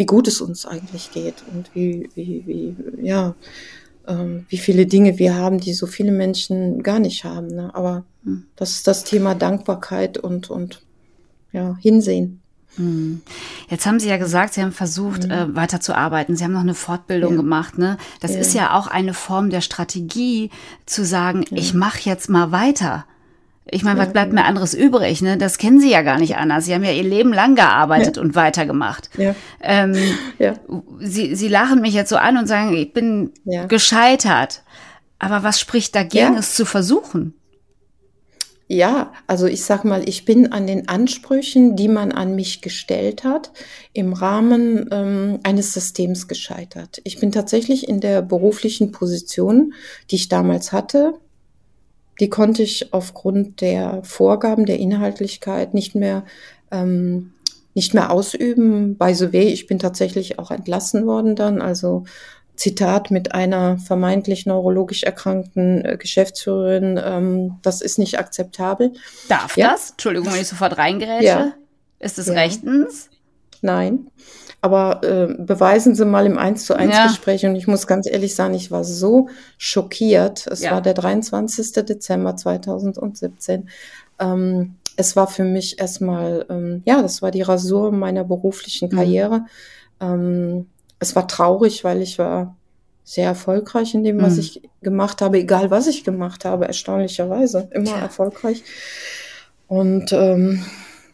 wie gut es uns eigentlich geht und wie, wie, wie, ja, ähm, wie viele Dinge wir haben, die so viele Menschen gar nicht haben. Ne? Aber hm. das ist das Thema Dankbarkeit und, und ja, Hinsehen. Hm. Jetzt haben Sie ja gesagt, Sie haben versucht, mhm. äh, weiterzuarbeiten. Sie haben noch eine Fortbildung ja. gemacht. Ne? Das ja. ist ja auch eine Form der Strategie, zu sagen, ja. ich mache jetzt mal weiter. Ich meine, was bleibt mir anderes übrig? Ne? Das kennen Sie ja gar nicht anders. Sie haben ja Ihr Leben lang gearbeitet und weitergemacht. Ja. Ähm, ja. Sie, Sie lachen mich jetzt so an und sagen, ich bin gescheitert. Aber was spricht dagegen, es zu versuchen? Ja, also ich sag mal, ich bin an den Ansprüchen, die man an mich gestellt hat, im Rahmen ähm, eines Systems gescheitert. Ich bin tatsächlich in der beruflichen Position, die ich damals hatte, die konnte ich aufgrund der Vorgaben der Inhaltlichkeit nicht mehr ähm, nicht mehr ausüben. By the way, ich bin tatsächlich auch entlassen worden dann. Also Zitat mit einer vermeintlich neurologisch erkrankten äh, Geschäftsführerin, ähm, das ist nicht akzeptabel. Darf ja. das? Entschuldigung, wenn ich sofort reingerätsche. Ja. Ist es ja. rechtens? Nein. Aber äh, beweisen Sie mal im 1 zu 1 ja. Gespräch. Und ich muss ganz ehrlich sagen, ich war so schockiert. Es ja. war der 23. Dezember 2017. Ähm, es war für mich erstmal, ähm, ja, das war die Rasur meiner beruflichen mhm. Karriere. Mhm. Ähm, es war traurig, weil ich war sehr erfolgreich in dem, was mhm. ich gemacht habe, egal was ich gemacht habe, erstaunlicherweise immer ja. erfolgreich. Und ähm,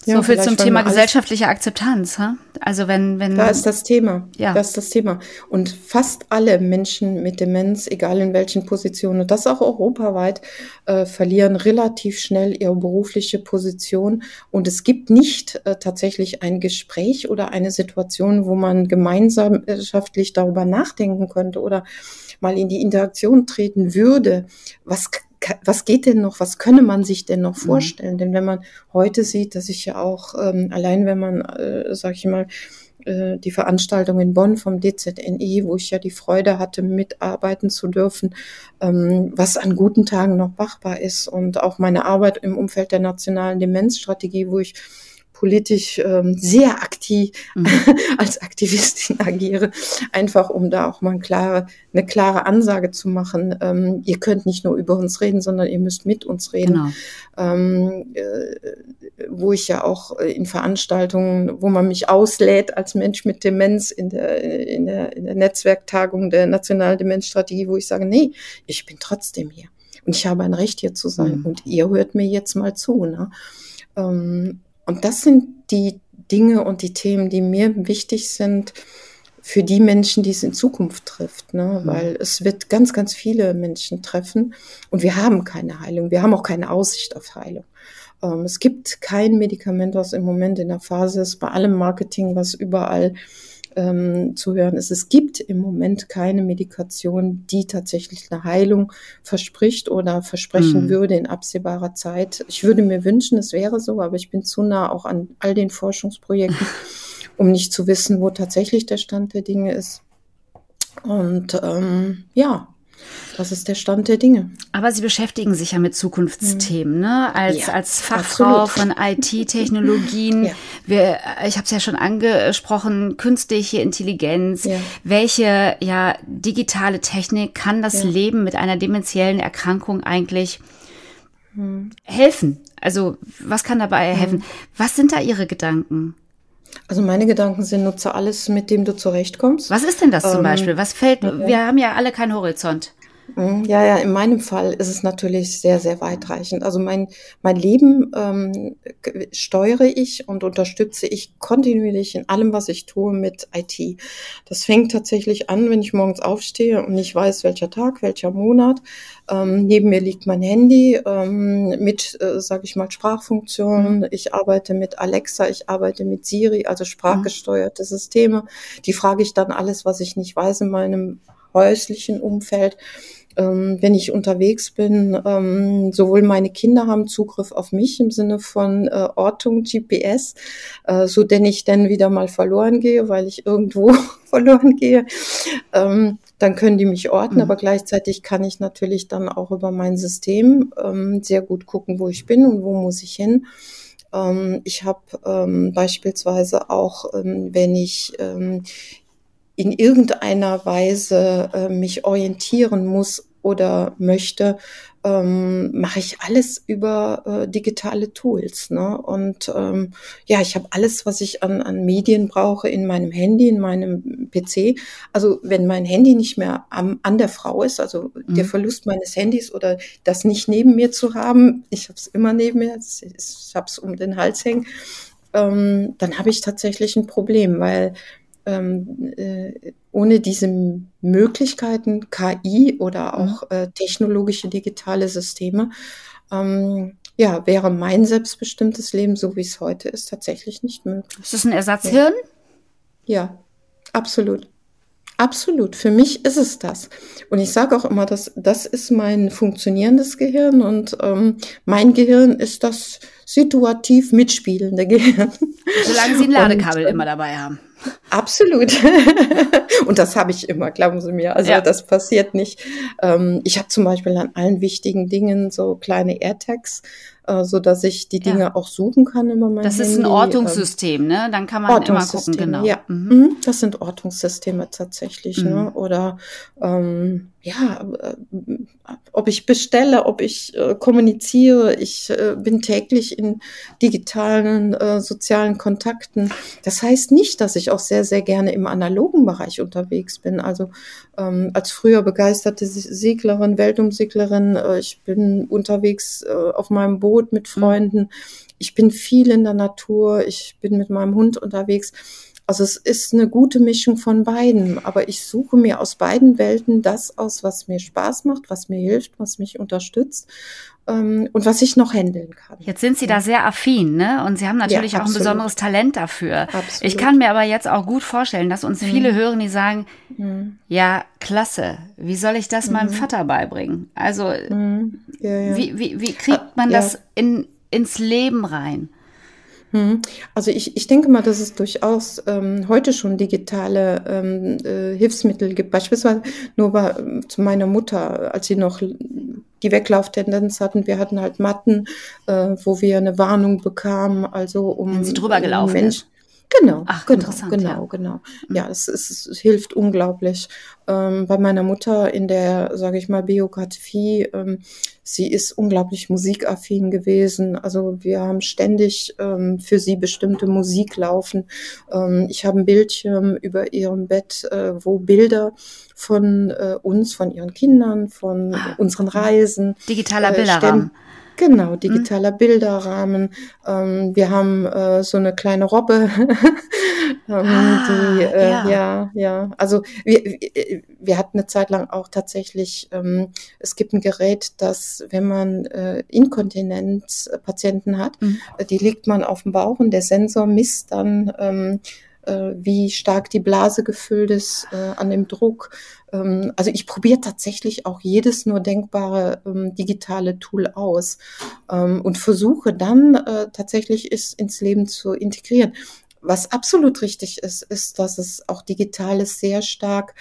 so ja, viel zum Thema gesellschaftliche Akzeptanz, ha? Also wenn, wenn. Da ist das Thema. Ja. Das ist das Thema. Und fast alle Menschen mit Demenz, egal in welchen Positionen, und das auch europaweit, äh, verlieren relativ schnell ihre berufliche Position. Und es gibt nicht äh, tatsächlich ein Gespräch oder eine Situation, wo man gemeinschaftlich darüber nachdenken könnte oder mal in die Interaktion treten würde. Was was geht denn noch, was könne man sich denn noch mhm. vorstellen? Mhm. Denn wenn man heute sieht, dass ich ja auch, ähm, allein wenn man, äh, sag ich mal, äh, die Veranstaltung in Bonn vom DZNI, wo ich ja die Freude hatte, mitarbeiten zu dürfen, ähm, was an guten Tagen noch machbar ist und auch meine Arbeit im Umfeld der nationalen Demenzstrategie, wo ich politisch ähm, sehr aktiv mhm. als Aktivistin agiere, einfach um da auch mal eine klare, eine klare Ansage zu machen. Ähm, ihr könnt nicht nur über uns reden, sondern ihr müsst mit uns reden. Genau. Ähm, äh, wo ich ja auch in Veranstaltungen, wo man mich auslädt als Mensch mit Demenz in der, in der, in der Netzwerktagung der Nationalen Demenzstrategie, wo ich sage, nee, ich bin trotzdem hier. Und ich habe ein Recht hier zu sein. Mhm. Und ihr hört mir jetzt mal zu. Ne? Ähm, und das sind die Dinge und die Themen, die mir wichtig sind für die Menschen, die es in Zukunft trifft, ne? Mhm. weil es wird ganz, ganz viele Menschen treffen und wir haben keine Heilung, wir haben auch keine Aussicht auf Heilung. Ähm, es gibt kein Medikament, was im Moment in der Phase ist, bei allem Marketing, was überall ähm, zu hören ist. Es gibt im Moment keine Medikation, die tatsächlich eine Heilung verspricht oder versprechen mhm. würde in absehbarer Zeit. Ich würde mir wünschen, es wäre so, aber ich bin zu nah auch an all den Forschungsprojekten, um nicht zu wissen, wo tatsächlich der Stand der Dinge ist. Und ähm, ja, das ist der Stand der Dinge. Aber Sie beschäftigen sich ja mit Zukunftsthemen, mhm. ne? Als, ja, als Fachfrau absolut. von IT-Technologien. ja. Wir, ich habe es ja schon angesprochen, künstliche Intelligenz. Ja. Welche ja, digitale Technik kann das Leben mit einer dementiellen Erkrankung eigentlich mhm. helfen? Also was kann dabei mhm. helfen? Was sind da Ihre Gedanken? Also meine Gedanken sind, nutze alles, mit dem du zurechtkommst. Was ist denn das zum ähm, Beispiel? Was fällt, wir haben ja alle keinen Horizont. Mhm, ja, ja, in meinem Fall ist es natürlich sehr, sehr weitreichend. Also mein, mein Leben ähm, steuere ich und unterstütze ich kontinuierlich in allem, was ich tue mit IT. Das fängt tatsächlich an, wenn ich morgens aufstehe und nicht weiß, welcher Tag, welcher Monat. Ähm, neben mir liegt mein Handy ähm, mit, äh, sage ich mal, Sprachfunktionen. Mhm. Ich arbeite mit Alexa, ich arbeite mit Siri, also sprachgesteuerte mhm. Systeme. Die frage ich dann alles, was ich nicht weiß in meinem häuslichen Umfeld ähm, wenn ich unterwegs bin, ähm, sowohl meine Kinder haben Zugriff auf mich im Sinne von äh, Ortung, GPS, äh, so denn ich dann wieder mal verloren gehe, weil ich irgendwo verloren gehe, ähm, dann können die mich orten, mhm. aber gleichzeitig kann ich natürlich dann auch über mein System ähm, sehr gut gucken, wo ich bin und wo muss ich hin. Ähm, ich habe ähm, beispielsweise auch, ähm, wenn ich ähm, in irgendeiner Weise äh, mich orientieren muss oder möchte, ähm, mache ich alles über äh, digitale Tools. Ne? Und ähm, ja, ich habe alles, was ich an, an Medien brauche, in meinem Handy, in meinem PC. Also wenn mein Handy nicht mehr am, an der Frau ist, also mhm. der Verlust meines Handys oder das nicht neben mir zu haben, ich habe es immer neben mir, ich habe es um den Hals hängen, ähm, dann habe ich tatsächlich ein Problem, weil ähm, äh, ohne diese Möglichkeiten, KI oder mhm. auch äh, technologische digitale Systeme, ähm, ja, wäre mein selbstbestimmtes Leben, so wie es heute ist, tatsächlich nicht möglich. Ist das ein Ersatzhirn? Ja, ja absolut. Absolut. Für mich ist es das. Und ich sage auch immer, dass das ist mein funktionierendes Gehirn und ähm, mein Gehirn ist das situativ mitspielende Gehirn. Solange Sie ein Ladekabel und, immer dabei haben. Absolut. Und das habe ich immer, glauben Sie mir. Also ja. das passiert nicht. Ähm, ich habe zum Beispiel an allen wichtigen Dingen so kleine AirTags, äh, so dass ich die Dinge ja. auch suchen kann immer mein Das Handy. ist ein Ortungssystem, ne? Dann kann man immer gucken, genau. Ja, mhm. mhm. das sind Ortungssysteme tatsächlich, ne? mhm. ne? Oder ähm, ja, äh, ob ich bestelle, ob ich äh, kommuniziere. Ich äh, bin täglich in digitalen äh, sozialen Kontakten. Das heißt nicht, dass ich auch sehr, sehr gerne im analogen Bereich unterwegs bin. Also ähm, als früher begeisterte Seglerin, Weltumseglerin, äh, ich bin unterwegs auf meinem Boot mit mhm. Freunden. Ich bin viel in der Natur. Ich bin mit meinem Hund unterwegs. Also es ist eine gute Mischung von beiden, aber ich suche mir aus beiden Welten das aus, was mir Spaß macht, was mir hilft, was mich unterstützt ähm, und was ich noch handeln kann. Jetzt sind Sie da sehr affin, ne? Und Sie haben natürlich ja, auch ein besonderes Talent dafür. Absolut. Ich kann mir aber jetzt auch gut vorstellen, dass uns viele mhm. hören, die sagen, mhm. ja, klasse, wie soll ich das mhm. meinem Vater beibringen? Also mhm. ja, ja. Wie, wie, wie kriegt man das in, ins Leben rein? Hm. Also ich, ich denke mal, dass es durchaus ähm, heute schon digitale ähm, äh, Hilfsmittel gibt. Beispielsweise nur bei, zu meiner Mutter, als sie noch die Weglauftendenz hatten. Wir hatten halt Matten, äh, wo wir eine Warnung bekamen, also um Wenn sie drüber gelaufen Mensch, ist. Genau, Ach, genau, genau, ja. genau. Mhm. Ja, es, es, es hilft unglaublich. Ähm, bei meiner Mutter in der, sage ich mal, Biografie, ähm, sie ist unglaublich musikaffin gewesen. Also wir haben ständig ähm, für sie bestimmte Musik laufen. Ähm, ich habe ein Bildschirm über ihrem Bett, äh, wo Bilder von äh, uns, von ihren Kindern, von ah. unseren Reisen. Digitaler äh, Bilderrahmen. Genau, mhm. digitaler mhm. Bilderrahmen. Ähm, wir haben äh, so eine kleine Robbe, ähm, ah, die äh, ja. ja, ja. Also wir, wir hatten eine Zeit lang auch tatsächlich, ähm, es gibt ein Gerät, das, wenn man äh, Inkontinenzpatienten hat, mhm. Äh, die legt man auf den Bauch und der Sensor misst dann ähm, äh, wie stark die Blase gefüllt ist äh, an dem Druck. Ähm, also ich probiere tatsächlich auch jedes nur denkbare ähm, digitale Tool aus ähm, und versuche dann äh, tatsächlich es ins Leben zu integrieren. Was absolut richtig ist, ist, dass es auch digitales sehr stark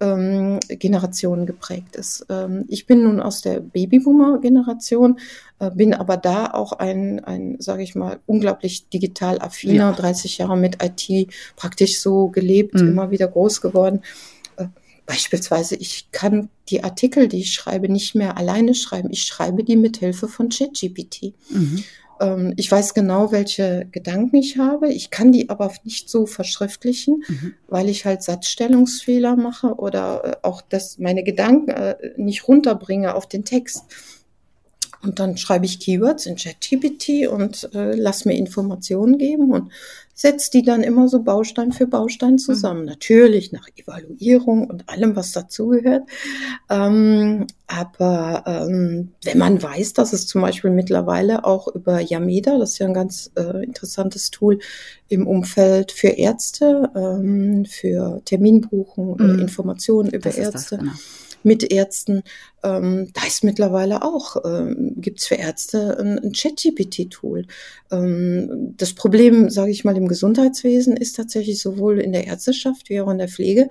ähm, Generationen geprägt ist. Ähm, ich bin nun aus der Babyboomer-Generation, äh, bin aber da auch ein, ein sage ich mal, unglaublich digital affiner, ja. 30 Jahre mit IT praktisch so gelebt, mhm. immer wieder groß geworden. Beispielsweise, ich kann die Artikel, die ich schreibe, nicht mehr alleine schreiben. Ich schreibe die mit Hilfe von ChatGPT. Mhm. Ähm, ich weiß genau, welche Gedanken ich habe. Ich kann die aber nicht so verschriftlichen, mhm. weil ich halt Satzstellungsfehler mache oder äh, auch das, meine Gedanken äh, nicht runterbringe auf den Text. Und dann schreibe ich Keywords in ChatGPT und äh, lass mir Informationen geben und setze die dann immer so Baustein für Baustein zusammen. Mhm. Natürlich nach Evaluierung und allem, was dazugehört. Ähm, aber ähm, wenn man weiß, dass es zum Beispiel mittlerweile auch über Yameda, das ist ja ein ganz äh, interessantes Tool im Umfeld für Ärzte, ähm, für Terminbuchung, mhm. Informationen über Ärzte. Das, genau mit Ärzten. Ähm, da ist mittlerweile auch, ähm, gibt es für Ärzte ein, ein Chat-GPT-Tool. Ähm, das Problem, sage ich mal, im Gesundheitswesen ist tatsächlich sowohl in der Ärzteschaft wie auch in der Pflege,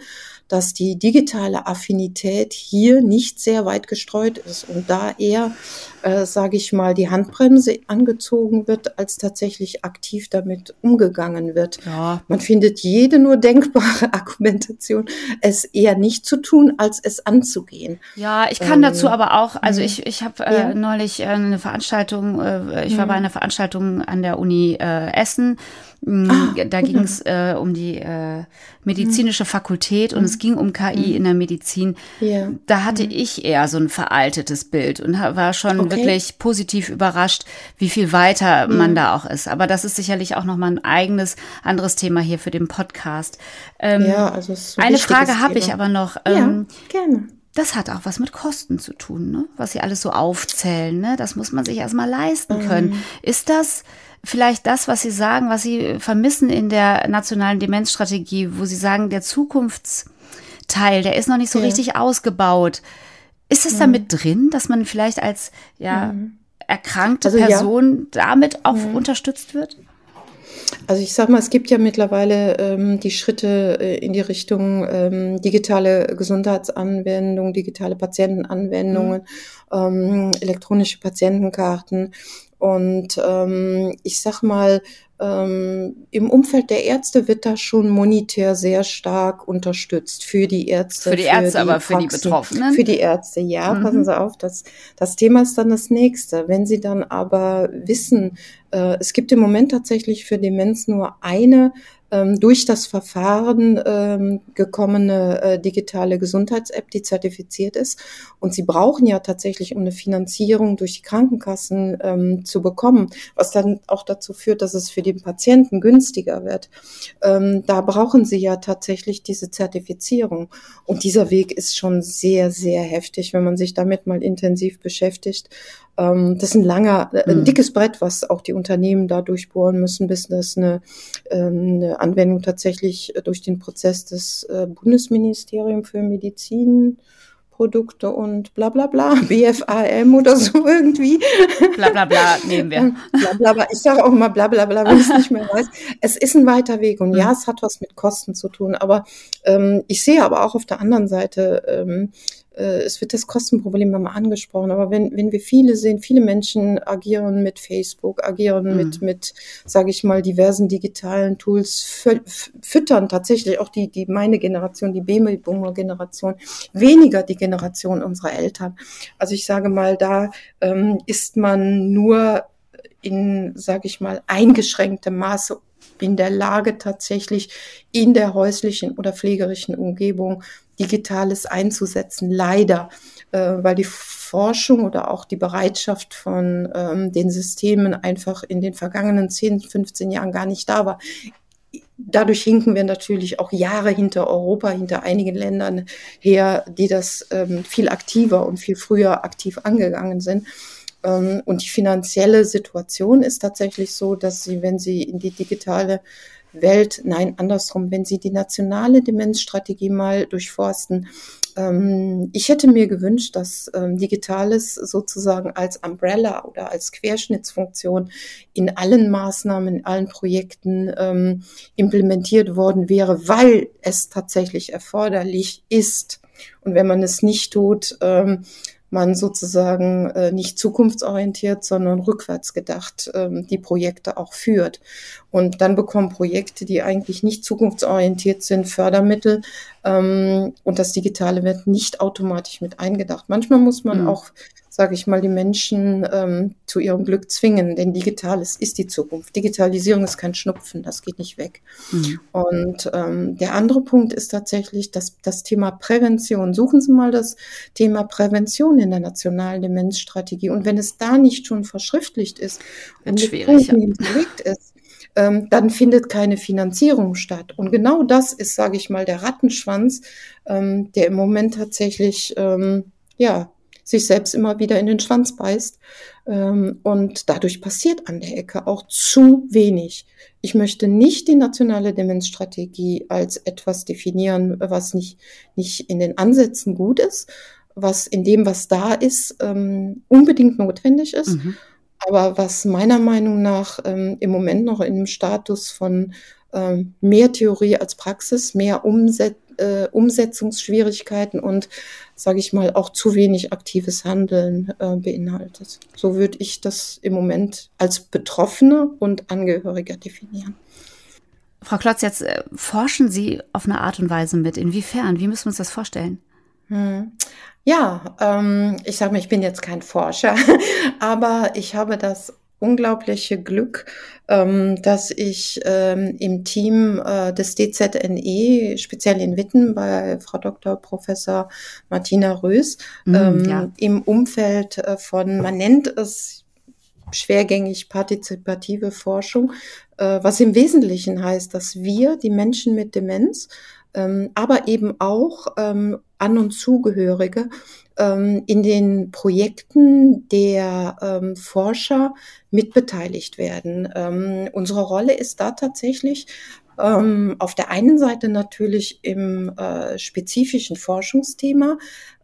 dass die digitale Affinität hier nicht sehr weit gestreut ist und da eher, äh, sage ich mal, die Handbremse angezogen wird, als tatsächlich aktiv damit umgegangen wird. Ja. Man findet jede nur denkbare Argumentation, es eher nicht zu tun, als es anzugehen. Ja, ich kann ähm, dazu aber auch, also mhm. ich, ich habe äh, ja. neulich äh, eine Veranstaltung, äh, ich war bei mhm. einer Veranstaltung an der Uni äh, Essen Mm, ah, da ging es äh, um die äh, medizinische Fakultät und mhm. es ging um KI mhm. in der Medizin. Yeah. Da hatte mhm. ich eher so ein veraltetes Bild und war schon okay. wirklich positiv überrascht, wie viel weiter mhm. man da auch ist. Aber das ist sicherlich auch nochmal ein eigenes, anderes Thema hier für den Podcast. Ähm, ja, also ein eine Frage habe ich aber noch. Ähm, ja, gerne das hat auch was mit Kosten zu tun, ne? was sie alles so aufzählen. Ne? Das muss man sich erstmal leisten können. Mhm. Ist das vielleicht das, was Sie sagen, was Sie vermissen in der nationalen Demenzstrategie, wo Sie sagen, der Zukunftstrend Teil, der ist noch nicht so ja. richtig ausgebaut. Ist es mhm. damit drin, dass man vielleicht als ja, mhm. erkrankte also, Person ja. damit auch mhm. unterstützt wird? Also ich sage mal, es gibt ja mittlerweile ähm, die Schritte äh, in die Richtung ähm, digitale Gesundheitsanwendungen, digitale Patientenanwendungen, mhm. ähm, elektronische Patientenkarten. Und ähm, ich sag mal, ähm, im Umfeld der Ärzte wird das schon monetär sehr stark unterstützt für die Ärzte. Für die Ärzte, für die aber für die Betroffenen? Für die Ärzte, ja, mhm. passen Sie auf. Das, das Thema ist dann das nächste. Wenn Sie dann aber wissen, äh, es gibt im Moment tatsächlich für Demenz nur eine ähm, durch das Verfahren ähm, gekommene äh, digitale Gesundheits-App, die zertifiziert ist. Und sie brauchen ja tatsächlich, um eine Finanzierung durch die Krankenkassen ähm, zu bekommen, was dann auch dazu führt, dass es für den Patienten günstiger wird. Ähm, da brauchen sie ja tatsächlich diese Zertifizierung. Und dieser Weg ist schon sehr, sehr heftig, wenn man sich damit mal intensiv beschäftigt. Ähm, das ist ein langer, äh, ein mhm. dickes Brett, was auch die Unternehmen da durchbohren müssen, bis das eine, ähm, eine Anwendung tatsächlich äh, durch den Prozess des äh, Bundesministeriums für Medizin Produkte und bla bla bla, BFAM oder so irgendwie. Bla bla bla nehmen wir. Bla bla bla. Ich sage auch immer bla bla bla, wenn ich es nicht mehr weiß. Es ist ein weiter Weg und ja, mhm. es hat was mit Kosten zu tun, aber ähm, ich sehe aber auch auf der anderen Seite, ähm, äh, es wird das Kostenproblem mal angesprochen, aber wenn, wenn wir viele sehen, viele Menschen agieren mit Facebook, agieren mhm. mit, mit, sage ich mal, diversen digitalen Tools, füttern tatsächlich auch die, die meine Generation, die Babyboomer-Generation, weniger die Generation unserer Eltern. Also ich sage mal, da ähm, ist man nur in, sage ich mal, eingeschränktem Maße in der Lage, tatsächlich in der häuslichen oder pflegerischen Umgebung Digitales einzusetzen, leider, äh, weil die Forschung oder auch die Bereitschaft von ähm, den Systemen einfach in den vergangenen 10, 15 Jahren gar nicht da war. Dadurch hinken wir natürlich auch Jahre hinter Europa, hinter einigen Ländern her, die das ähm, viel aktiver und viel früher aktiv angegangen sind. Ähm, und die finanzielle Situation ist tatsächlich so, dass sie, wenn sie in die digitale Welt, nein, andersrum, wenn Sie die nationale Demenzstrategie mal durchforsten. Ähm, ich hätte mir gewünscht, dass ähm, Digitales sozusagen als Umbrella oder als Querschnittsfunktion in allen Maßnahmen, in allen Projekten ähm, implementiert worden wäre, weil es tatsächlich erforderlich ist. Und wenn man es nicht tut, man sozusagen äh, nicht zukunftsorientiert, sondern rückwärts gedacht ähm, die Projekte auch führt. Und dann bekommen Projekte, die eigentlich nicht zukunftsorientiert sind, Fördermittel ähm, und das Digitale wird nicht automatisch mit eingedacht. Manchmal muss man mhm. auch sage ich mal, die Menschen ähm, zu ihrem Glück zwingen. Denn Digitales ist die Zukunft. Digitalisierung ist kein Schnupfen, das geht nicht weg. Mhm. Und ähm, der andere Punkt ist tatsächlich das, das Thema Prävention. Suchen Sie mal das Thema Prävention in der nationalen Demenzstrategie. Und wenn es da nicht schon verschriftlicht ist und Punkten hinterlegt ist, ähm, dann findet keine Finanzierung statt. Und genau das ist, sage ich mal, der Rattenschwanz, ähm, der im Moment tatsächlich ähm, ja sich selbst immer wieder in den Schwanz beißt. Ähm, und dadurch passiert an der Ecke auch zu wenig. Ich möchte nicht die nationale Demenzstrategie als etwas definieren, was nicht, nicht in den Ansätzen gut ist, was in dem, was da ist, ähm, unbedingt notwendig ist. Mhm. Aber was meiner Meinung nach ähm, im Moment noch in dem Status von mehr Theorie als Praxis, mehr Umset äh, Umsetzungsschwierigkeiten und, sage ich mal, auch zu wenig aktives Handeln äh, beinhaltet. So würde ich das im Moment als Betroffene und Angehöriger definieren. Frau Klotz, jetzt äh, forschen Sie auf eine Art und Weise mit. Inwiefern? Wie müssen wir uns das vorstellen? Hm. Ja, ähm, ich sage mal, ich bin jetzt kein Forscher, aber ich habe das unglaubliche Glück, ähm, dass ich ähm, im Team äh, des DZNE, speziell in Witten bei Frau Dr. Professor Martina Rös, mm, ähm, ja. im Umfeld äh, von, man nennt es schwergängig partizipative Forschung, äh, was im Wesentlichen heißt, dass wir, die Menschen mit Demenz, aber eben auch ähm, An- und Zugehörige ähm, in den Projekten der ähm, Forscher mitbeteiligt werden. Ähm, unsere Rolle ist da tatsächlich Ähm, auf der einen Seite natürlich im äh, spezifischen Forschungsthema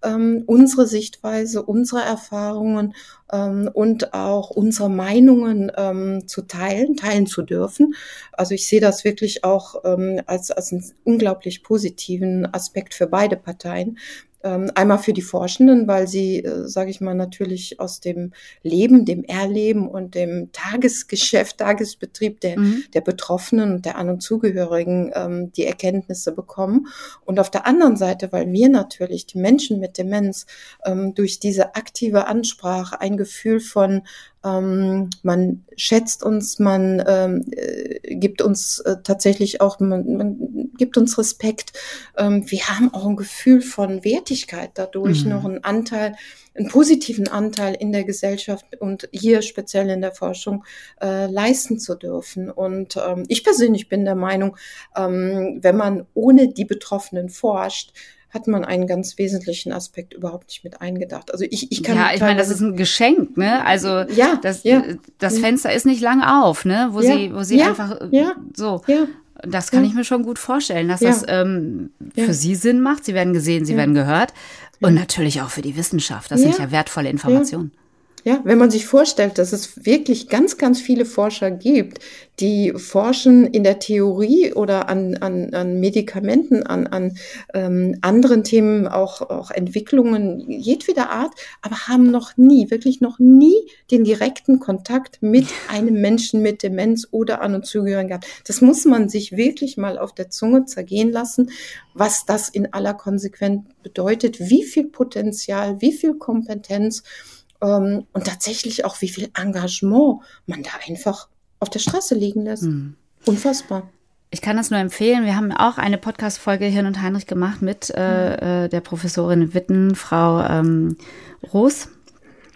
ähm, unsere Sichtweise, unsere Erfahrungen ähm, und auch unsere Meinungen ähm, zu teilen, teilen zu dürfen. Also ich sehe das wirklich auch ähm, als, als einen unglaublich positiven Aspekt für beide Parteien, einmal für die Forschenden, weil sie, äh, sage ich mal, natürlich aus dem Leben, dem Erleben und dem Tagesgeschäft, Tagesbetrieb der, mhm. der Betroffenen und der An- und Zugehörigen ähm, die Erkenntnisse bekommen. Und auf der anderen Seite, weil wir natürlich die Menschen mit Demenz ähm, durch diese aktive Ansprache ein Gefühl von ähm, man schätzt uns, man ähm, äh, gibt uns äh, tatsächlich auch, man, man gibt uns Respekt. Ähm, wir haben auch ein Gefühl von Wertigkeit dadurch, mhm. noch einen Anteil, einen positiven Anteil in der Gesellschaft und hier speziell in der Forschung äh, leisten zu dürfen. Und ähm, ich persönlich bin der Meinung, ähm, wenn man ohne die Betroffenen forscht, hat man einen ganz wesentlichen Aspekt überhaupt nicht mit eingedacht. Also ich, ich kann. Ja, ich meine, das ist ein Geschenk, ne? Also ja, das, ja. das Fenster ist nicht lang auf, ne? Wo ja, sie, wo sie ja, einfach ja, so. Ja. Das kann ich mir schon gut vorstellen, dass das ähm, für Sie Sinn macht. Sie werden gesehen, Sie werden gehört. Und natürlich auch für die Wissenschaft. Das sind ja wertvolle Informationen. Ja, wenn man sich vorstellt, dass es wirklich ganz, ganz viele Forscher gibt, die forschen in der Theorie oder an, an, an Medikamenten, an, an ähm, anderen Themen, auch, auch Entwicklungen jedweder Art, aber haben noch nie, wirklich noch nie den direkten Kontakt mit einem Menschen mit Demenz oder An- und Zugehörigen gehabt. Das muss man sich wirklich mal auf der Zunge zergehen lassen, was das in aller Konsequenz bedeutet, wie viel Potenzial, wie viel Kompetenz ähm, und tatsächlich auch, wie viel Engagement man da einfach auf der Straße liegen lässt. Mhm. Unfassbar. Ich kann das nur empfehlen. Wir haben auch eine Podcast-Folge Hirn und Heinrich gemacht mit äh, äh, der Professorin Witten, Frau ähm, Roos.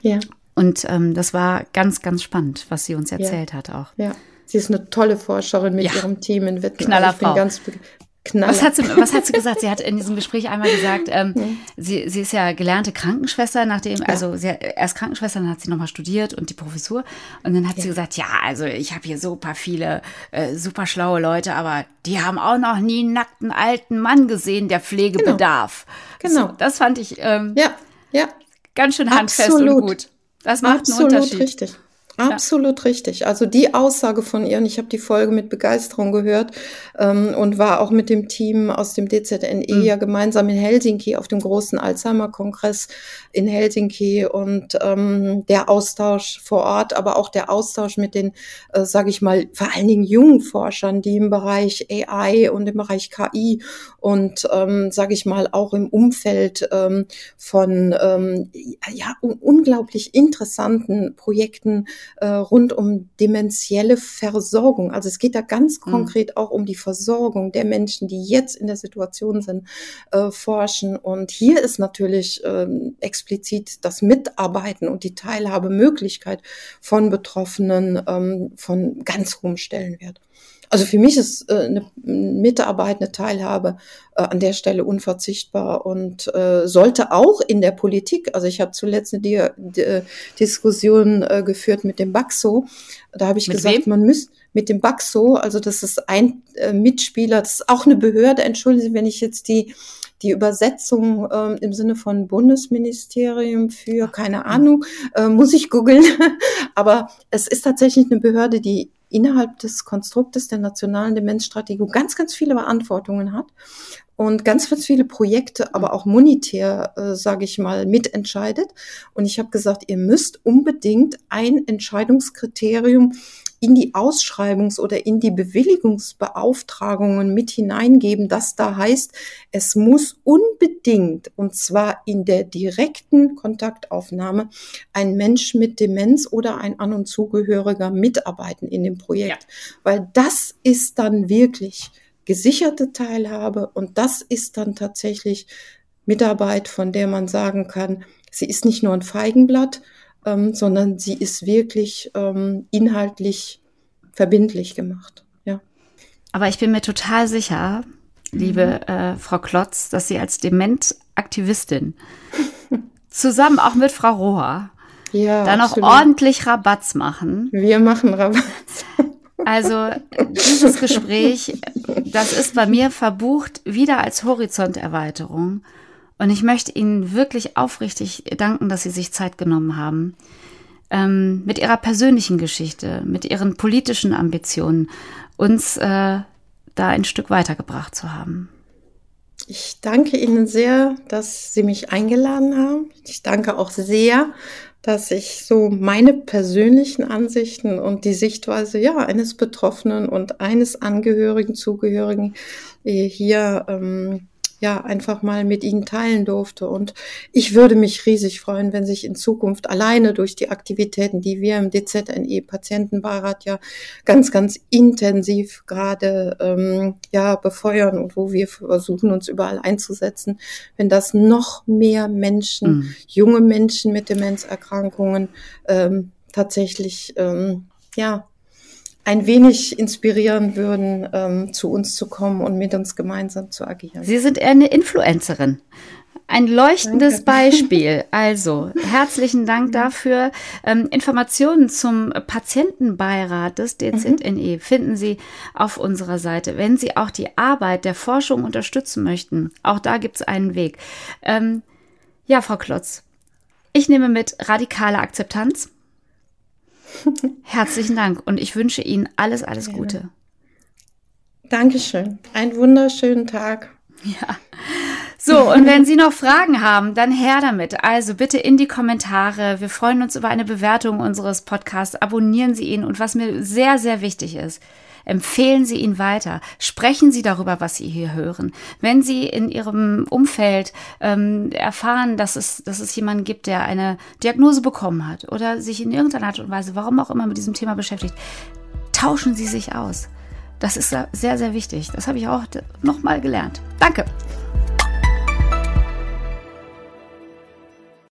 Ja. Und ähm, das war ganz, ganz spannend, was sie uns erzählt ja. hat auch. Ja. Sie ist eine tolle Forscherin mit ja. ihrem Team in Witten. Knallerfrau. Also ich bin ganz Knaller. Was hat, sie, was hat sie gesagt? Sie hat in diesem Gespräch einmal gesagt, ähm, ja. sie, sie ist ja gelernte Krankenschwester, nachdem, ja. also sie hat erst Krankenschwester, dann hat sie nochmal studiert und die Professur. Und dann hat ja. sie gesagt, ja, also ich habe hier super viele, äh, super schlaue Leute, aber die haben auch noch nie einen nackten alten Mann gesehen, der Pflege genau. bedarf. Genau. So, das fand ich ähm, ja. Ja. ganz schön handfest Absolut. und gut. Das macht Absolut einen Unterschied. Richtig. Absolut ja. richtig. Also die Aussage von ihr, und ich habe die Folge mit Begeisterung gehört ähm, und war auch mit dem Team aus dem DZNE mhm. ja gemeinsam in Helsinki auf dem großen Alzheimer-Kongress in Helsinki und ähm, der Austausch vor Ort, aber auch der Austausch mit den, äh, sage ich mal, vor allen Dingen jungen Forschern, die im Bereich AI und im Bereich KI und, ähm, sage ich mal, auch im Umfeld ähm, von ähm, ja, un unglaublich interessanten Projekten äh, rund um dementielle Versorgung. Also es geht da ganz mhm. konkret auch um die Versorgung der Menschen, die jetzt in der Situation sind, äh, forschen. Und hier ist natürlich äh, explizit das Mitarbeiten und die Teilhabemöglichkeit von Betroffenen ähm, von ganz hohem Stellenwert. Also für mich ist äh, eine Mitarbeit, eine Teilhabe äh, an der Stelle unverzichtbar und äh, sollte auch in der Politik, also ich habe zuletzt eine Di Di Diskussion äh, geführt mit dem Baxo, da habe ich mit gesagt, wem? man müsste mit dem Baxo, also das ist ein äh, Mitspieler, das ist auch eine Behörde, entschuldigen Sie, wenn ich jetzt die die Übersetzung ähm, im Sinne von Bundesministerium für, keine Ahnung, äh, muss ich googeln. Aber es ist tatsächlich eine Behörde, die innerhalb des Konstruktes der nationalen Demenzstrategie ganz, ganz viele Verantwortungen hat und ganz, ganz viele Projekte, aber auch monetär, äh, sage ich mal, mitentscheidet. Und ich habe gesagt, ihr müsst unbedingt ein Entscheidungskriterium in die Ausschreibungs- oder in die Bewilligungsbeauftragungen mit hineingeben, das da heißt, es muss unbedingt, und zwar in der direkten Kontaktaufnahme, ein Mensch mit Demenz oder ein An- und Zugehöriger mitarbeiten in dem Projekt. Ja. Weil das ist dann wirklich gesicherte Teilhabe und das ist dann tatsächlich Mitarbeit, von der man sagen kann, sie ist nicht nur ein Feigenblatt, ähm, sondern sie ist wirklich ähm, inhaltlich verbindlich gemacht. Ja. Aber ich bin mir total sicher, liebe mhm. äh, Frau Klotz, dass Sie als Dementaktivistin zusammen auch mit Frau Rohr ja, da noch ordentlich Rabatz machen. Wir machen Rabatz. Also dieses Gespräch, das ist bei mir verbucht wieder als Horizonterweiterung. Und ich möchte Ihnen wirklich aufrichtig danken, dass Sie sich Zeit genommen haben. Ähm, mit Ihrer persönlichen Geschichte, mit Ihren politischen Ambitionen, uns äh, da ein Stück weitergebracht zu haben. Ich danke Ihnen sehr, dass Sie mich eingeladen haben. Ich danke auch sehr, dass ich so meine persönlichen Ansichten und die Sichtweise ja eines Betroffenen und eines Angehörigen, Zugehörigen äh, hier ähm, ja einfach mal mit ihnen teilen durfte. Und ich würde mich riesig freuen, wenn sich in Zukunft alleine durch die Aktivitäten, die wir im DZNE Patientenbeirat ja ganz, ganz intensiv gerade ähm, ja befeuern und wo wir versuchen, uns überall einzusetzen, wenn das noch mehr Menschen, mhm. junge Menschen mit Demenzerkrankungen ähm, tatsächlich ähm, ja ein wenig inspirieren würden, ähm, zu uns zu kommen und mit uns gemeinsam zu agieren. Sie sind eher eine Influencerin. Ein leuchtendes Danke. Beispiel. Also, herzlichen Dank dafür. Ähm, Informationen zum Patientenbeirat des DZNE mhm. finden Sie auf unserer Seite. Wenn Sie auch die Arbeit der Forschung unterstützen möchten, auch da gibt es einen Weg. Ähm, ja, Frau Klotz, ich nehme mit radikale Akzeptanz Herzlichen Dank und ich wünsche Ihnen alles, alles ja. Gute. Dankeschön. Einen wunderschönen Tag. Ja. So, und wenn Sie noch Fragen haben, dann her damit. Also bitte in die Kommentare. Wir freuen uns über eine Bewertung unseres Podcasts. Abonnieren Sie ihn. Und was mir sehr, sehr wichtig ist, Empfehlen Sie ihn weiter. Sprechen Sie darüber, was Sie hier hören. Wenn Sie in Ihrem Umfeld ähm, erfahren, dass es, dass es jemanden gibt, der eine Diagnose bekommen hat oder sich in irgendeiner Art und Weise, warum auch immer, mit diesem Thema beschäftigt, tauschen Sie sich aus. Das ist sehr, sehr wichtig. Das habe ich auch nochmal gelernt. Danke.